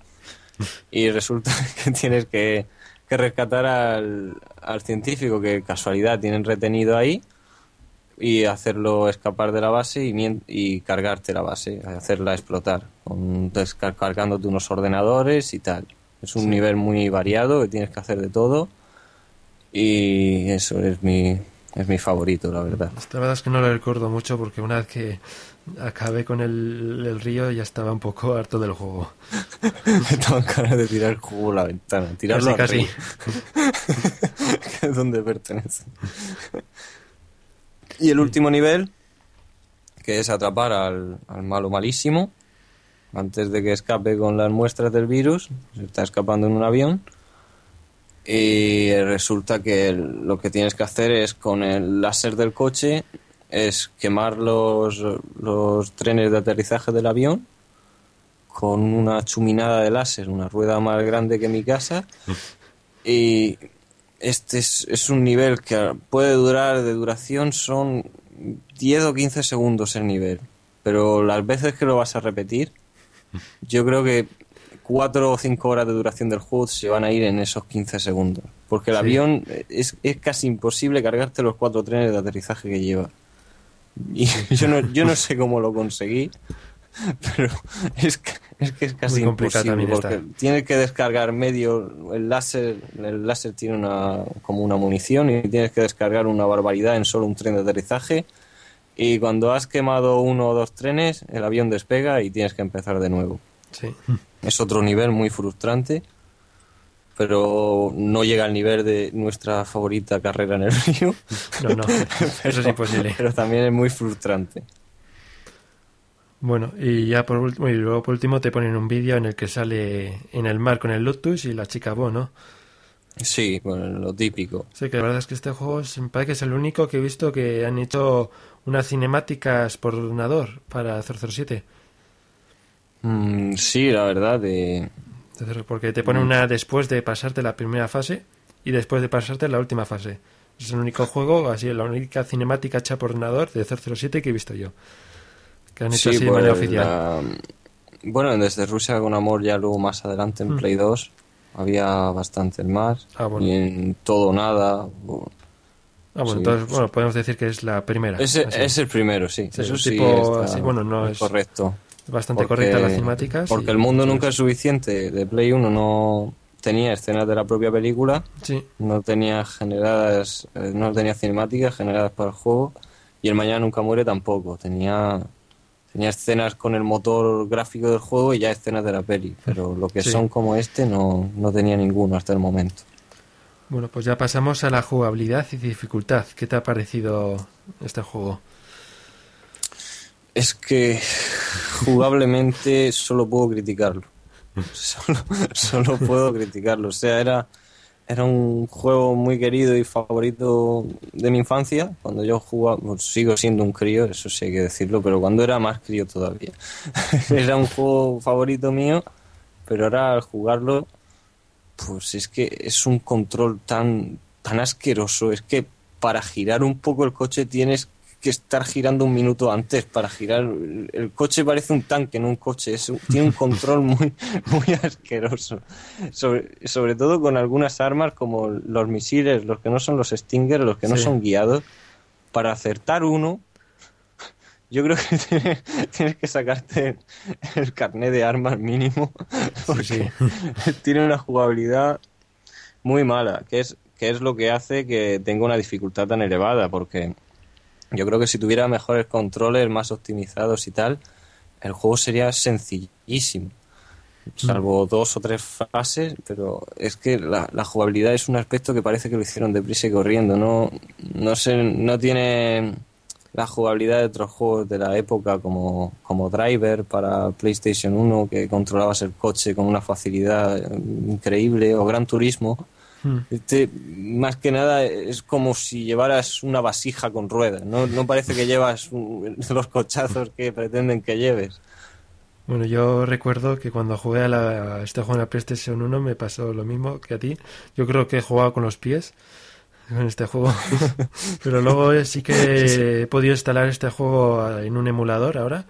y resulta que tienes que, que rescatar al, al científico que casualidad tienen retenido ahí y hacerlo escapar de la base y, y cargarte la base, hacerla explotar, con, descar- cargándote unos ordenadores y tal. Es un Sí. nivel muy variado que tienes que hacer de todo y eso es mi, es mi favorito, la verdad. La verdad es que no lo recuerdo mucho porque una vez que acabé con el, el río ya estaba un poco harto del juego. Me daban ganas de tirar el juego a la ventana, tirarlo Casi, al río. que es donde pertenece. Y el último nivel, que es atrapar al, al malo malísimo, antes de que escape con las muestras del virus, se está escapando en un avión, y resulta que lo que tienes que hacer es con el láser del coche, es quemar los, los trenes de aterrizaje del avión con una chuminada de láser, una rueda más grande que mi casa, y este es, es un nivel que puede durar, de duración son 10 o 15 segundos el nivel. Pero las veces que lo vas a repetir, yo creo que 4 o 5 horas de duración del juego se van a ir en esos 15 segundos. Porque el Sí. avión es, es casi imposible cargarte los cuatro trenes de aterrizaje que lleva. Y yo no, yo no sé cómo lo conseguí, pero es que es, que es casi imposible. Porque está. tienes que descargar medio el láser el láser tiene una como una munición y tienes que descargar una barbaridad en solo un tren de aterrizaje y cuando has quemado uno o dos trenes el avión despega y tienes que empezar de nuevo Sí. es otro nivel muy frustrante pero no llega al nivel de nuestra favorita carrera en el río No, no, eso es imposible. pero también es muy frustrante Bueno, y ya por último, y luego por último te ponen un vídeo en el que sale en el mar con el Lotus y la chica Bo, ¿no? sí bueno lo típico Sí, que la verdad es que este juego es- me parece que es el único que he visto que han hecho unas cinemáticas por ordenador para 007. Mm, sí la verdad de Entonces, porque te pone Mm. una después de pasarte la primera fase y después de pasarte la última fase. Es el único juego, así, la única cinemática hecha por ordenador de 007 que he visto yo. Que han hecho Sí, así de pues, manera oficial. la- Bueno, desde Rusia con Amor ya luego más adelante en Mm. Play 2 había bastantes más. Ah, bueno. Y en Todo Nada. Ah, bueno, sí. entonces, bueno, podemos decir que es la primera. Es el primero, sí. Eso sí tipo está así, bueno, no es correcto. bastante Porque- correcta las cinemáticas. Porque y- el mundo nunca es suficiente. De Play 1 no tenía escenas de la propia película. Sí. No tenía generadas, eh, no tenía cinemáticas generadas para el juego. Y el Mañana Nunca Muere tampoco. Tenía, Tenía escenas con el motor gráfico del juego y ya escenas de la peli, pero lo que Sí. son como este no, no tenía ninguno hasta el momento. Bueno, pues ya pasamos a la jugabilidad y dificultad. ¿Qué te ha parecido este juego? Es que jugablemente solo puedo criticarlo. Solo, puedo criticarlo. O sea, era, era un juego muy querido y favorito de mi infancia. Cuando yo jugaba, sigo siendo un crío, eso sí hay que decirlo, pero cuando era más crío todavía. era un juego favorito mío, pero ahora al jugarlo, pues es que es un control tan, tan asqueroso. Es que para girar un poco el coche tienes que estar girando un minuto antes para girar. El coche parece un tanque, no un coche. Es un- tiene un control muy, muy asqueroso. Sobre, sobre todo con algunas armas como los misiles, los que no son los Stinger, los que no Sí. son guiados. Para acertar uno, yo creo que tienes, tienes que sacarte el carnet de armas mínimo. Porque tiene una jugabilidad muy mala, que es, que es lo que hace que tenga una dificultad tan elevada, porque yo creo que si tuviera mejores controles, más optimizados y tal, el juego sería sencillísimo. Salvo dos o tres fases, pero es que la, la jugabilidad es un aspecto que parece que lo hicieron deprisa y corriendo. No, no, sé, no tiene la jugabilidad de otros juegos de la época como, como Driver para PlayStation 1, que controlabas el coche con una facilidad eh, increíble, o Gran Turismo. Este, más que nada, es como si llevaras una vasija con ruedas. No, no parece que llevas un- los cochazos que pretenden que lleves. Bueno, yo recuerdo que cuando jugué a, la, a este juego en la PlayStation 1 me pasó lo mismo que a ti. Yo creo que he jugado con los pies en este juego. Pero luego sí que he podido instalar este juego en un emulador ahora.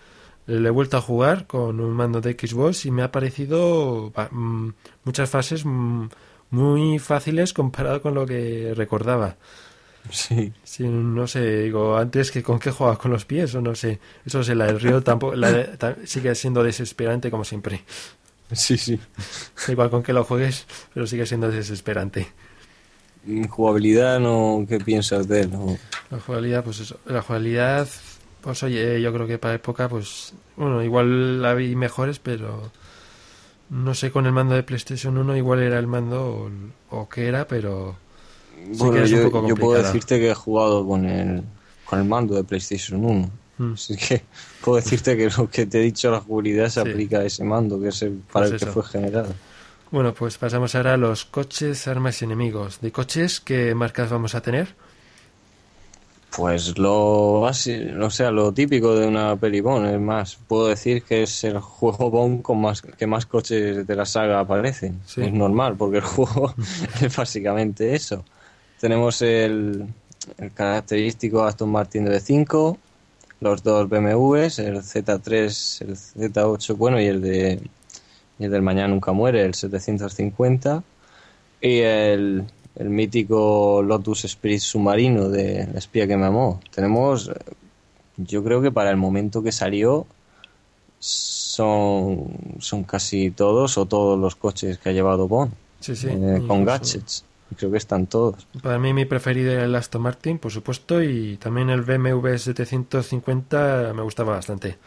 Le he vuelto a jugar con un mando de Xbox y me ha parecido mm, muchas fases mm, muy fáciles comparado con lo que recordaba. Sí. Sí, no sé, digo, antes que con qué jugaba con los pies o no sé. Eso sí, la del río tampoco, la ta- sigue siendo desesperante como siempre. Sí, sí. Igual con que lo juegues, pero sigue siendo desesperante. Jugabilidad, no, ¿qué piensas de él? No. La jugabilidad, pues eso, la jugabilidad, pues oye, yo creo que para época, pues, bueno, igual la vi mejores, pero no sé, con el mando de PlayStation 1 igual era el mando o, o qué era, pero sí Bueno, que es yo, un poco yo puedo decirte que he jugado con el, con el mando de PlayStation 1. Mm. Así que puedo decirte que lo que te he dicho, la jugabilidad se Sí. aplica a ese mando, que es el, para Pues el que fue generado. Bueno, pues pasamos ahora a los coches, armas y enemigos. De coches, ¿qué marcas vamos a tener? Pues lo o sea, lo típico de una peli Bond, es más, puedo decir que es el juego Bond con más que más coches de la saga aparecen. Sí. Es normal, porque el juego es básicamente eso. Tenemos el, el característico Aston Martin D5, los dos BMWs, el Z3, el Z8, bueno, y el de y el del Mañana Nunca Muere, el 750, y el, el mítico Lotus Spirit submarino de El espía que me amó. Tenemos, yo creo que para el momento que salió, son, son casi todos o todos los coches que ha llevado Bond, Sí, sí. eh, con gadgets. Creo que están todos. Para mí mi preferido era el Aston Martin, por supuesto, y también el BMW 750 me gustaba bastante.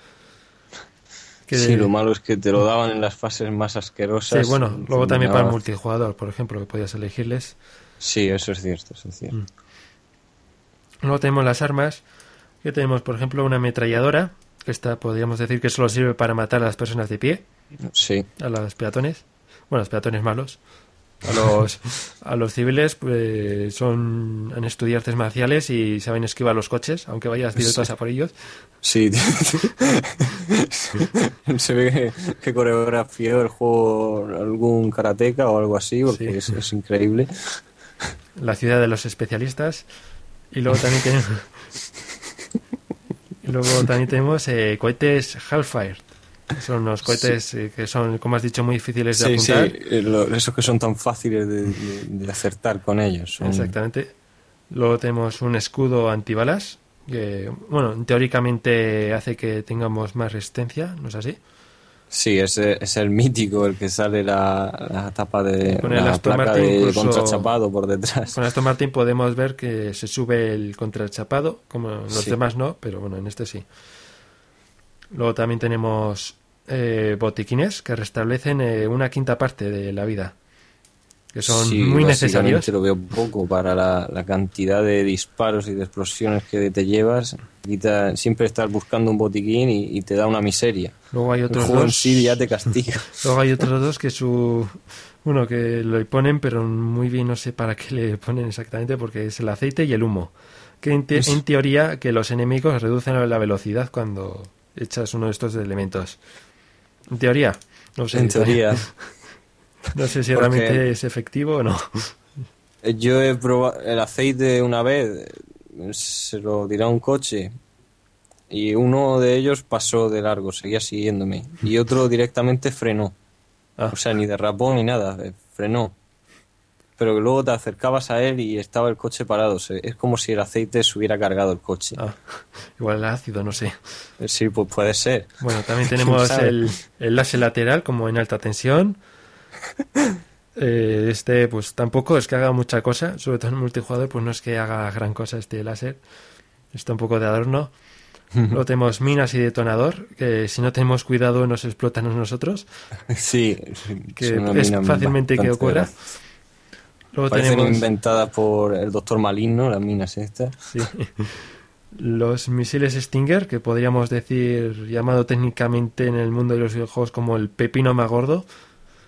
Que- Sí, lo malo es que te lo daban en las fases más asquerosas. Sí, bueno, luego también para el multijugador, por ejemplo, que podías elegirles. Sí, eso es cierto, eso es cierto. Mm. Luego tenemos las armas, que tenemos, por ejemplo, una ametralladora, que esta podríamos decir que solo sirve para matar a las personas de pie, Sí. a los peatones, bueno, a los peatones malos. A los, a los civiles pues, son han estudiado artes marciales y saben esquivar los coches, aunque vayas directo Sí. a por ellos. Sí, se ve que, que coreografió el juego algún karateca o algo así, porque Sí. es, es increíble. la ciudad de los especialistas y luego también tenemos y luego también tenemos eh, cohetes Hellfire son unos cohetes eh, que son como has dicho muy difíciles de Sí, sí, apuntar eh, lo- esos que son tan fáciles de, de- de acertar con ellos. son- exactamente luego tenemos un escudo antibalas que bueno teóricamente hace que tengamos más resistencia no es así Sí, es, eh, es el mítico, el que sale la, la tapa de Con el la Aston placa Martin de incluso- contrachapado por detrás. con Aston Martin podemos ver que se sube el contrachapado como en los Sí. demás no pero bueno en este sí Luego también tenemos eh, botiquines que restablecen eh, una quinta parte de la vida. Que son Sí, muy necesarios. lo veo poco para la, la cantidad de disparos y de explosiones que te llevas. Quita- siempre estás buscando un botiquín y, y te da una miseria. Luego hay otros El juego en dos. sí ya te castiga. Luego hay otros dos que su. Bueno, que lo ponen, pero muy bien no sé para qué le ponen exactamente, porque es el aceite y el humo. Que en, te- en teoría que los enemigos reducen la velocidad cuando echas uno de estos elementos. En teoría. No sé. En teoría. No sé si Porque- realmente es efectivo o no. Yo he probado el aceite una vez, se lo tiré a un coche y uno de ellos pasó de largo, seguía siguiéndome y otro directamente frenó. Ah. O sea, ni derrapó ni nada, frenó. Pero que luego te acercabas a él y estaba el coche parado. Es como si el aceite se hubiera cargado el coche. Ah, igual el ácido, no sé. Eh, Sí, pues puede ser. Bueno, también ¿Quién tenemos el, el láser lateral como en alta tensión. Eh, este, pues tampoco es que haga mucha cosa, sobre todo en multijugador, pues no es que haga gran cosa este láser. Está un poco de adorno. Luego tenemos minas y detonador, que si no tenemos cuidado nos explotan a nosotros, Sí, que es una es mina fácilmente que ocurra. Luego Parecen tenemos inventadas por el doctor Maligno, las minas estas. sí, los misiles Stinger, que podríamos decir, llamado técnicamente en el mundo de los videojuegos como el pepino más gordo.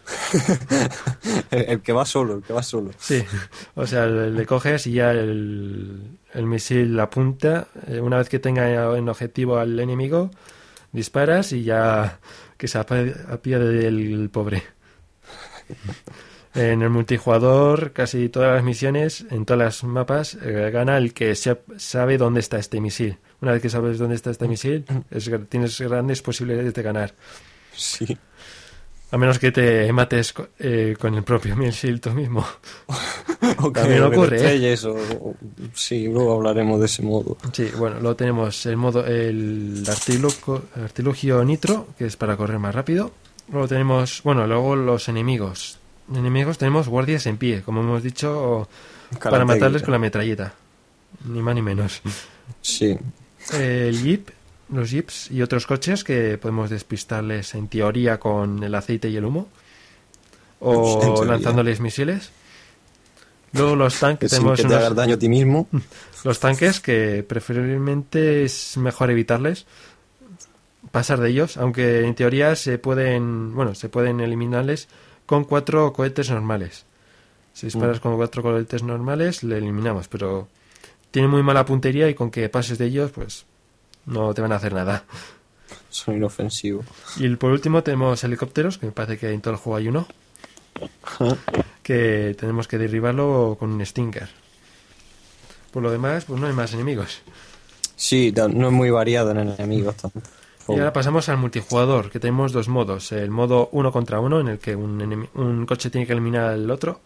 el, el que va solo, el que va solo. Sí, o sea, le, le coges y ya el, el misil apunta. eh, Una vez que tenga en objetivo al enemigo, disparas y ya que se apiade del pobre. En el multijugador, casi todas las misiones, en todas las mapas, eh, gana el que sabe dónde está este misil. Una vez que sabes dónde está este misil, es- tienes grandes posibilidades de ganar. Sí. A menos que te mates eh, con el propio misil tú mismo. O que- También ocurre, ¿eh? estrelles, o- o- sí, luego hablaremos de ese modo. Sí, bueno, luego tenemos el modo el artilugio, artilugio nitro, que es para correr más rápido. Luego tenemos, bueno, luego los enemigos. Enemigos tenemos guardias en pie, como hemos dicho, para matarles con la metralleta. Ni más ni menos. Sí. El jeep, los jeeps y otros coches que podemos despistarles en teoría con el aceite y el humo. O lanzándoles misiles. Luego los Que tanques sin tenemos que te unos- hagas daño a ti mismo. los tanques que preferiblemente es mejor evitarles pasar de ellos, aunque en teoría se pueden, bueno, se pueden eliminarles con cuatro cohetes normales. Si disparas Mm. con cuatro cohetes normales, le eliminamos, pero tiene muy mala puntería y con que pases de ellos, pues no te van a hacer nada. Son inofensivos. Y por último tenemos helicópteros, que me parece que en todo el juego hay uno, que tenemos que derribarlo con un Stinger. Por lo demás, pues no hay más enemigos. Sí, no es muy variado en enemigos tampoco. Y ahora pasamos al multijugador, que tenemos dos modos. El modo uno contra uno, en el que un, un coche tiene que eliminar al otro.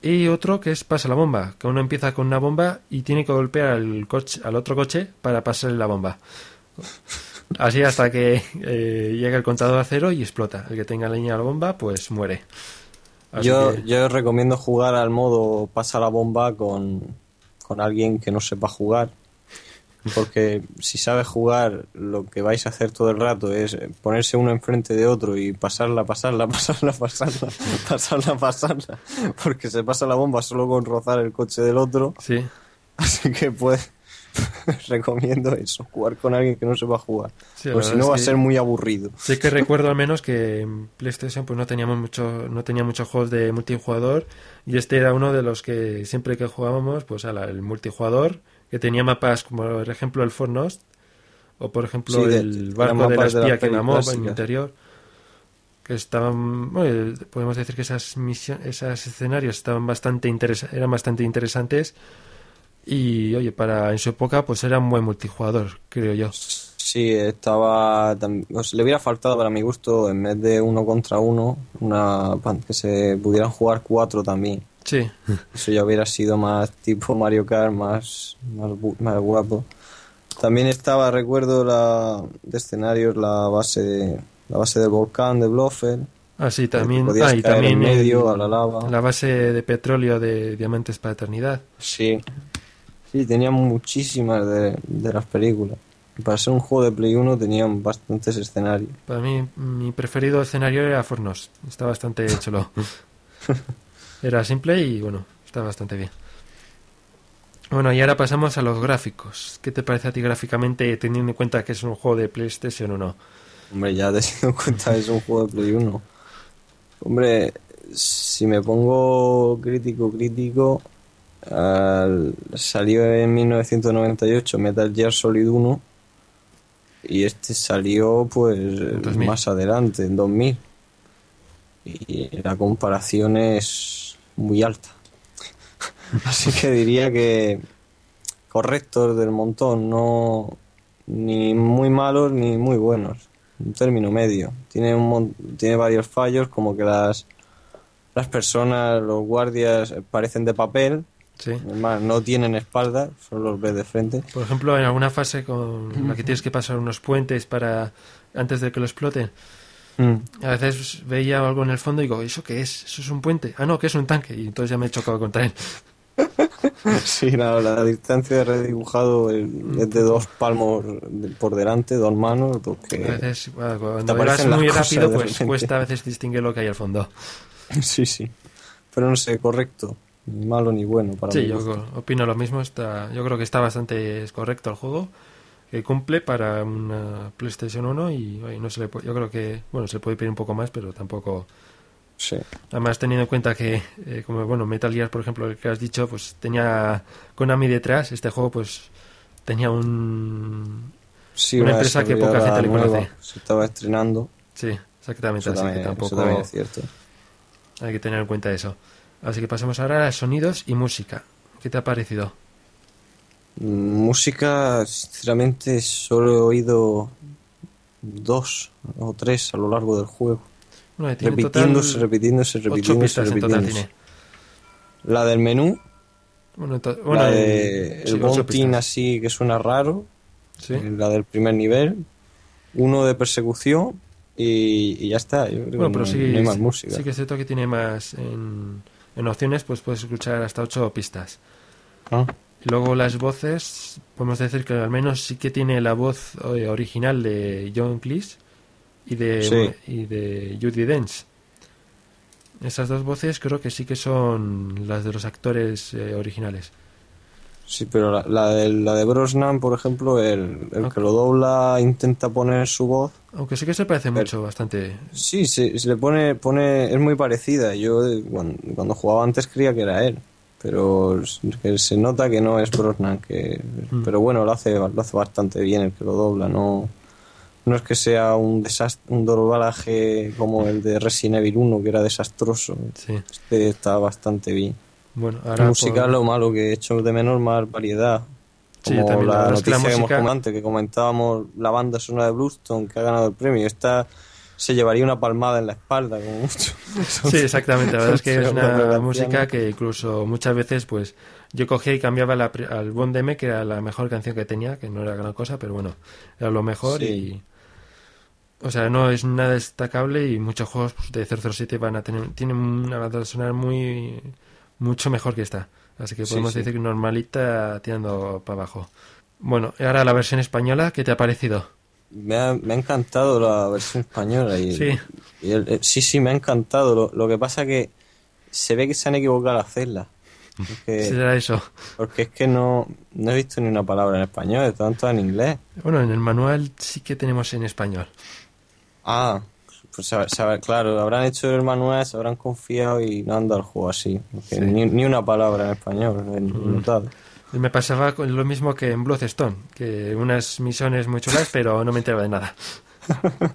Y otro que es pasa la bomba, que uno empieza con una bomba y tiene que golpear al, coche, al otro coche para pasarle la bomba. Así hasta que eh, llega el contador a cero y explota. El que tenga leña a la bomba, pues muere. Así Yo, que- yo recomiendo jugar al modo pasa la bomba con, con alguien que no sepa jugar. Porque si sabes jugar, lo que vais a hacer todo el rato es ponerse uno enfrente de otro y pasarla, pasarla, pasarla, pasarla, pasarla, pasarla. Porque se pasa la bomba solo con rozar el coche del otro. Sí. Así que pues recomiendo eso, jugar con alguien que no sepa jugar. Sí, pues si no va a ser muy aburrido. Sí que recuerdo al menos que en PlayStation pues no teníamos mucho, no tenía muchos juegos de multijugador y este era uno de los que siempre que jugábamos, pues ala, el multijugador que tenía mapas como por ejemplo el Fornost o por ejemplo Sí, de- el barco de la mapas de la espía que mamó en el interior que estaban bueno, podemos decir que esas misiones esos escenarios estaban bastante interesa- eran bastante interesantes y oye para en su época pues era un buen multijugador creo yo Sí, estaba. sea, le hubiera faltado para mi gusto, en vez de uno contra uno, una que se pudieran jugar cuatro también. Sí Eso ya hubiera sido más tipo Mario Kart, más, más, más guapo. También estaba, recuerdo, la de escenarios, la base de, la base del volcán de Blofeld. Ah, sí, también. Ah, y también en medio el- a la lava. la base de petróleo de Diamantes para Eternidad. Sí. Sí, tenía muchísimas de, de las películas. Para ser un juego de Play 1 tenían bastantes escenarios. Para mí, mi preferido escenario era Fornos. Está bastante chulo. era simple y bueno, está bastante bien. Bueno, y ahora pasamos a los gráficos. ¿Qué te parece a ti gráficamente teniendo en cuenta que es un juego de PlayStation o no? Hombre, ya teniendo en cuenta que es un juego de Play 1. Hombre, si me pongo crítico, crítico, al- salió en 1998 Metal Gear Solid 1 y este salió pues 2000. más adelante, en 2000. Y la comparación es muy alta. Así que diría que correctos del montón, no ni muy malos ni muy buenos. Un término medio. Tiene un tiene varios fallos como que las las personas, los guardias parecen de papel. Sí. Además, no tienen espalda, solo los ves de frente. Por ejemplo, en alguna fase con la que tienes que pasar unos puentes para antes de que lo exploten. Mm. A veces veía algo en el fondo y digo, ¿eso qué es? ¿Eso es un puente? Ah, no, que es un tanque. Y entonces ya me he chocado contra él. Sí, la, la distancia de redibujado el- es de dos palmos por delante, dos manos, porque A veces, bueno, cuando vas muy rápido, pues cuesta a veces distinguir lo que hay al fondo. Sí, sí. Pero no sé, correcto. Ni malo ni bueno para Sí, mi yo gusto. opino lo mismo. Está, yo creo que está bastante correcto el juego. Que cumple para una PlayStation 1 y oye, no se le puede- yo creo que bueno se puede pedir un poco más, pero tampoco. Sí. Además teniendo en cuenta que eh, como bueno Metal Gear por ejemplo el que has dicho pues tenía Konami detrás. Este juego pues tenía un Sí, una empresa que poca gente le conoce. Se estaba estrenando. Sí, exactamente. Eso así que también- eso tampoco también es cierto. hay que tener en cuenta eso. Así que pasamos ahora a sonidos y música. ¿Qué te ha parecido? Música, sinceramente, solo he oído dos o tres a lo largo del juego. Bueno, repitiéndose, total repitiéndose, repitiéndose, repitiéndose. La del menú, Bueno, to- bueno, la de sí, el así que suena raro, Sí. eh, la del primer nivel, uno de persecución y, y ya está. Yo creo Bueno, pero no, sí, no hay más música. sí que es cierto que tiene más en, en opciones, pues puedes escuchar hasta ocho pistas. Ah. Luego las voces, podemos decir que al menos sí que tiene la voz eh, original de John Cleese y de, Sí. y de Judy Dench. Esas dos voces creo que sí que son las de los actores eh, originales. Sí, pero la, la de, la de Brosnan, por ejemplo, el, el que lo dobla intenta poner su voz. Aunque sí que se parece Pero- mucho, bastante. Sí, se, se le pone, pone, es muy parecida. Yo eh, cuando jugaba antes creía que era él, pero que se nota que no es Brosnan. Que, Mm. Pero bueno, lo hace, lo hace bastante bien el que lo dobla. No, no es que sea un desastre, un doblaje como el de Resident Evil 1 que era desastroso. Sí. Este está bastante bien. Bueno, La ahora música por- lo malo que he hecho de menos más variedad. Sí, Como también, la la es que la noticia que hemos música- comentado que comentábamos la banda sonora de Bluestone que ha ganado el premio. Esta se llevaría una palmada en la espalda, como mucho. Sí, exactamente. La verdad es que es una música que incluso muchas veces, pues, yo cogía y cambiaba la, al Bond M, que era la mejor canción que tenía, que no era gran cosa, pero bueno, era lo mejor Sí. y... O sea, no es nada destacable y muchos juegos pues, de 007 van a tener... Tienen una banda sonora muy... mucho mejor que esta. Así que podemos sí. decir que normalita tirando para abajo. Bueno, y ahora la versión española, ¿qué te ha parecido? Me ha, me ha encantado la versión española. Y, Sí. y el- eh, sí, sí, me ha encantado. Lo, lo que pasa que se ve que se han equivocado al hacerla. Porque, Será eso. porque es que no, no he visto ni una palabra en español, están todas en inglés. Bueno, en el manual sí que tenemos en español. Ah, pues sabe- sabe- claro, habrán hecho el manual, se habrán confiado y no han dado el juego así. Sí. Ni, ni una palabra en español, en notado. Y Me pasaba con lo mismo que en Bloodstone, que unas misiones muy chulas, pero no me enteraba de nada.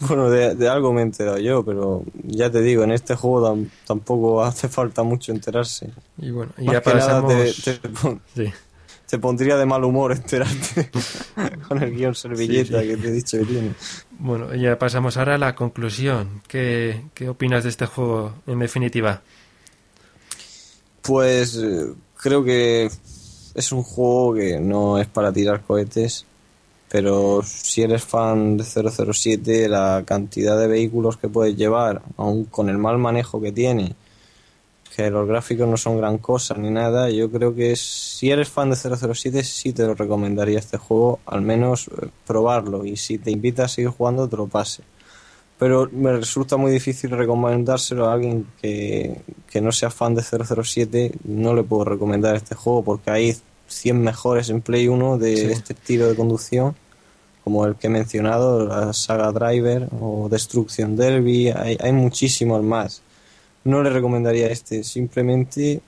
Bueno, de, de algo me he enterado yo, pero ya te digo, en este juego tam- tampoco hace falta mucho enterarse. Y bueno, y Más ya que nada pasamos... te, te pon- Sí. te pondría de mal humor enterarte con el guion servilleta Sí, sí. que te he dicho que tiene. Bueno, ya pasamos ahora a la conclusión. ¿Qué, qué opinas de este juego en definitiva? Pues eh, creo que es un juego que no es para tirar cohetes, pero si eres fan de 007, la cantidad de vehículos que puedes llevar, aun con el mal manejo que tiene, que los gráficos no son gran cosa ni nada. Yo creo que si eres fan de 007 sí te lo recomendaría este juego, al menos eh, probarlo y si te invita a seguir jugando te lo pase. Pero me resulta muy difícil recomendárselo a alguien que, que no sea fan de 007, no le puedo recomendar este juego porque hay 100 mejores en Play 1 de Sí. este estilo de conducción como el que he mencionado, la saga Driver o Destruction Derby, hay, hay muchísimos más. No le recomendaría este, simplemente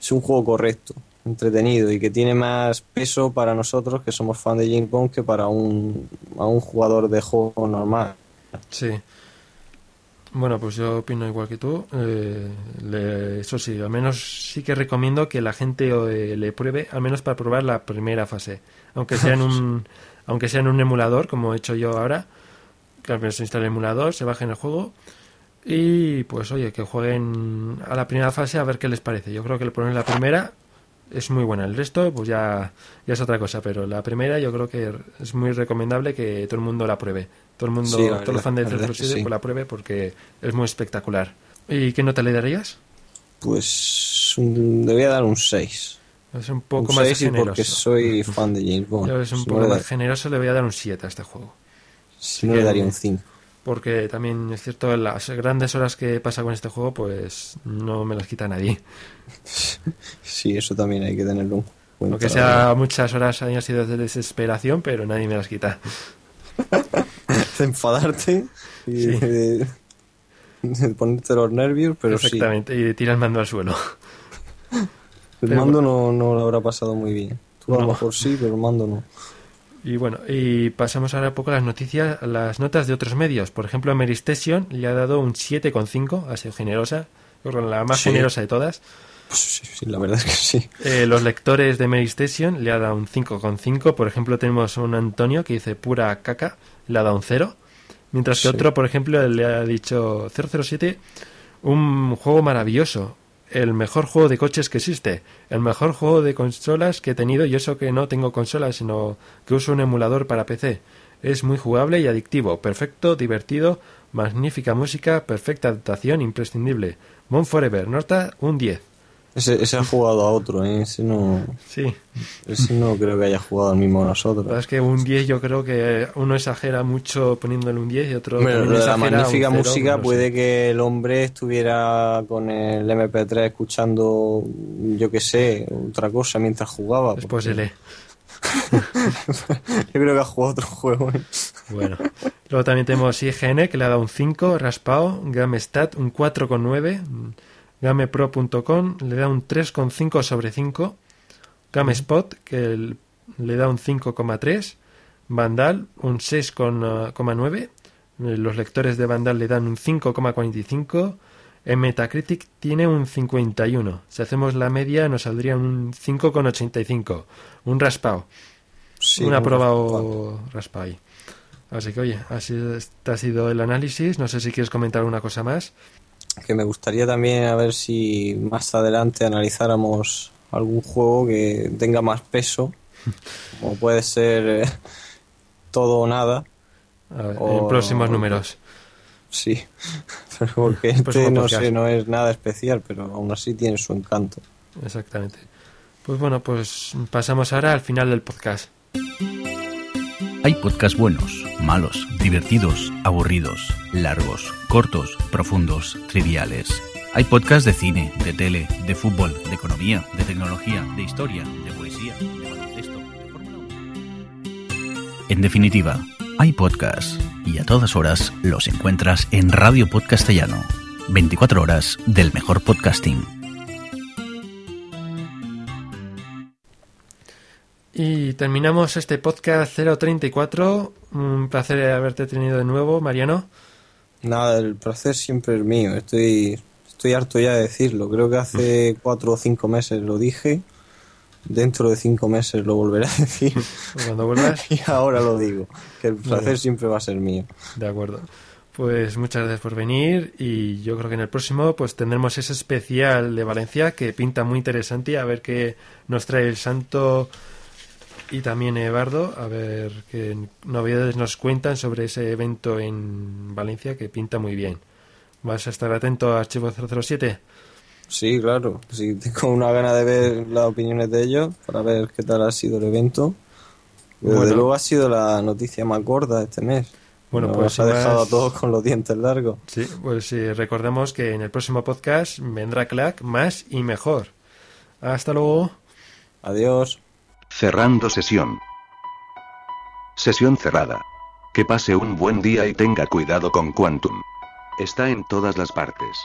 es un juego correcto, entretenido y que tiene más peso para nosotros que somos fan de James Bond que para un, a un jugador de juego normal. Sí. Bueno, pues yo opino igual que tú. Eh, le- eso sí, al menos sí que recomiendo que la gente eh, le pruebe, al menos para probar la primera fase. Aunque sea en un, aunque sea en un emulador, como he hecho yo ahora. Que al menos se instale el emulador, se baje en el juego. Y pues oye, que jueguen a la primera fase a ver qué les parece. Yo creo que le ponen la primera es muy buena. El resto, pues ya, ya es otra cosa. Pero la primera yo creo que es muy recomendable que todo el mundo la pruebe. Todo el mundo, Sí, todos los fans de la verdad es que 007 sí. pues la pruebe porque es muy espectacular. ¿Y qué nota le darías? Pues le voy a dar un 6. Es un poco un más 6 y generoso. porque soy fan de James Bond. Yo es un Si poco no le más da- generoso, le voy a dar un 7 a este juego. si no le que- daría un 5. Porque también es cierto, las grandes horas que pasa con este juego, pues no me las quita nadie. Sí, eso también hay que tenerlo en cuenta. Aunque sea muchas horas hayan sido de desesperación, pero nadie me las quita. de enfadarte y Sí. de, de ponerte los nervios, pero sí. Exactamente, y tira el mando al suelo. El Pero mando no, no lo habrá pasado muy bien. Tú a lo mejor sí, pero el mando no. Y bueno, y pasamos ahora un poco a las noticias, a las notas de otros medios. Por ejemplo, Mary Station le ha dado un 7,5, ha sido generosa, la más Sí. generosa de todas. Pues sí, sí, la verdad es que sí. Eh, los lectores de Mary Station le ha dado un 5,5. Por ejemplo, tenemos un Antonio que dice pura caca, le ha dado un 0. Mientras que Sí. otro, por ejemplo, le ha dicho 007, un juego maravilloso, el mejor juego de coches que existe, el mejor juego de consolas que he tenido, y eso que no tengo consolas, sino que uso un emulador para PC. Es muy jugable y adictivo, perfecto, divertido, magnífica música, perfecta adaptación, imprescindible. Mon Forever, nota un 10. Ese, ese ha jugado a otro, ¿eh? Ese no, Sí. ese no creo que haya jugado al mismo a nosotros. verdad es que un 10 yo creo que uno exagera mucho poniéndole un 10 y otro también lo de la magnífica cero, música puede que el hombre estuviera con el MP3 escuchando, yo qué sé, otra cosa mientras jugaba. Es porque- posible. yo creo que ha jugado otro juego. ¿eh? Bueno. Luego también tenemos IGN que le ha dado un 5, raspado, GameStat un 4,9, GamePro.com le da un 3,5 sobre 5, GameSpot que le da un 5,3, Vandal un 6,9, eh, los lectores de Vandal le dan un 5,45, en Metacritic tiene un 51. Si hacemos la media nos saldría un 5,85, un raspado. Sí, un aprobado raspa ahí. Así que, oye, así este ha sido el análisis. No sé si quieres comentar alguna cosa más. Que me gustaría también a ver si más adelante analizáramos algún juego que tenga más peso, como puede ser eh, todo o nada. A ver, O- en próximos números. Sí, pero porque próximo este no sé, no es nada especial, pero aún así tiene su encanto. Exactamente. Pues bueno, pues pasamos ahora al final del podcast. Hay podcasts buenos, malos, divertidos, aburridos, largos, cortos, profundos, triviales. Hay podcasts de cine, de tele, de fútbol, de economía, de tecnología, de historia, de poesía, de baloncesto, de Fórmula 1. En definitiva, hay podcasts y a todas horas los encuentras en Radio Podcastellano. 24 horas del mejor podcasting. Y terminamos este podcast 034. Un placer haberte tenido de nuevo, Mariano. Nada, el placer siempre es mío. Estoy, estoy harto ya de decirlo. Creo que hace cuatro o cinco meses lo dije. Dentro de cinco meses lo volveré a decir. Cuando vuelvas. y ahora lo digo. Que el placer bien. siempre va a ser mío. De acuerdo. Pues muchas gracias por venir y yo creo que en el próximo pues tendremos ese especial de Valencia que pinta muy interesante a ver qué nos trae el santo y también Eduardo a ver qué novedades nos cuentan sobre ese evento en Valencia que pinta muy bien. ¿Vas a estar atento a Archivo 007? Sí, claro. Sí, tengo una gana de ver las opiniones de ellos para ver qué tal ha sido el evento. Desde Bueno. luego ha sido la noticia más gorda este mes. Bueno, Nos pues ha dejado más- a todos con los dientes largos. Sí, pues sí, recordemos que en el próximo podcast vendrá Clack más y mejor. Hasta luego. Adiós. Cerrando sesión. Sesión cerrada. Que pase un buen día y tenga cuidado con Quantum. Está en todas las partes.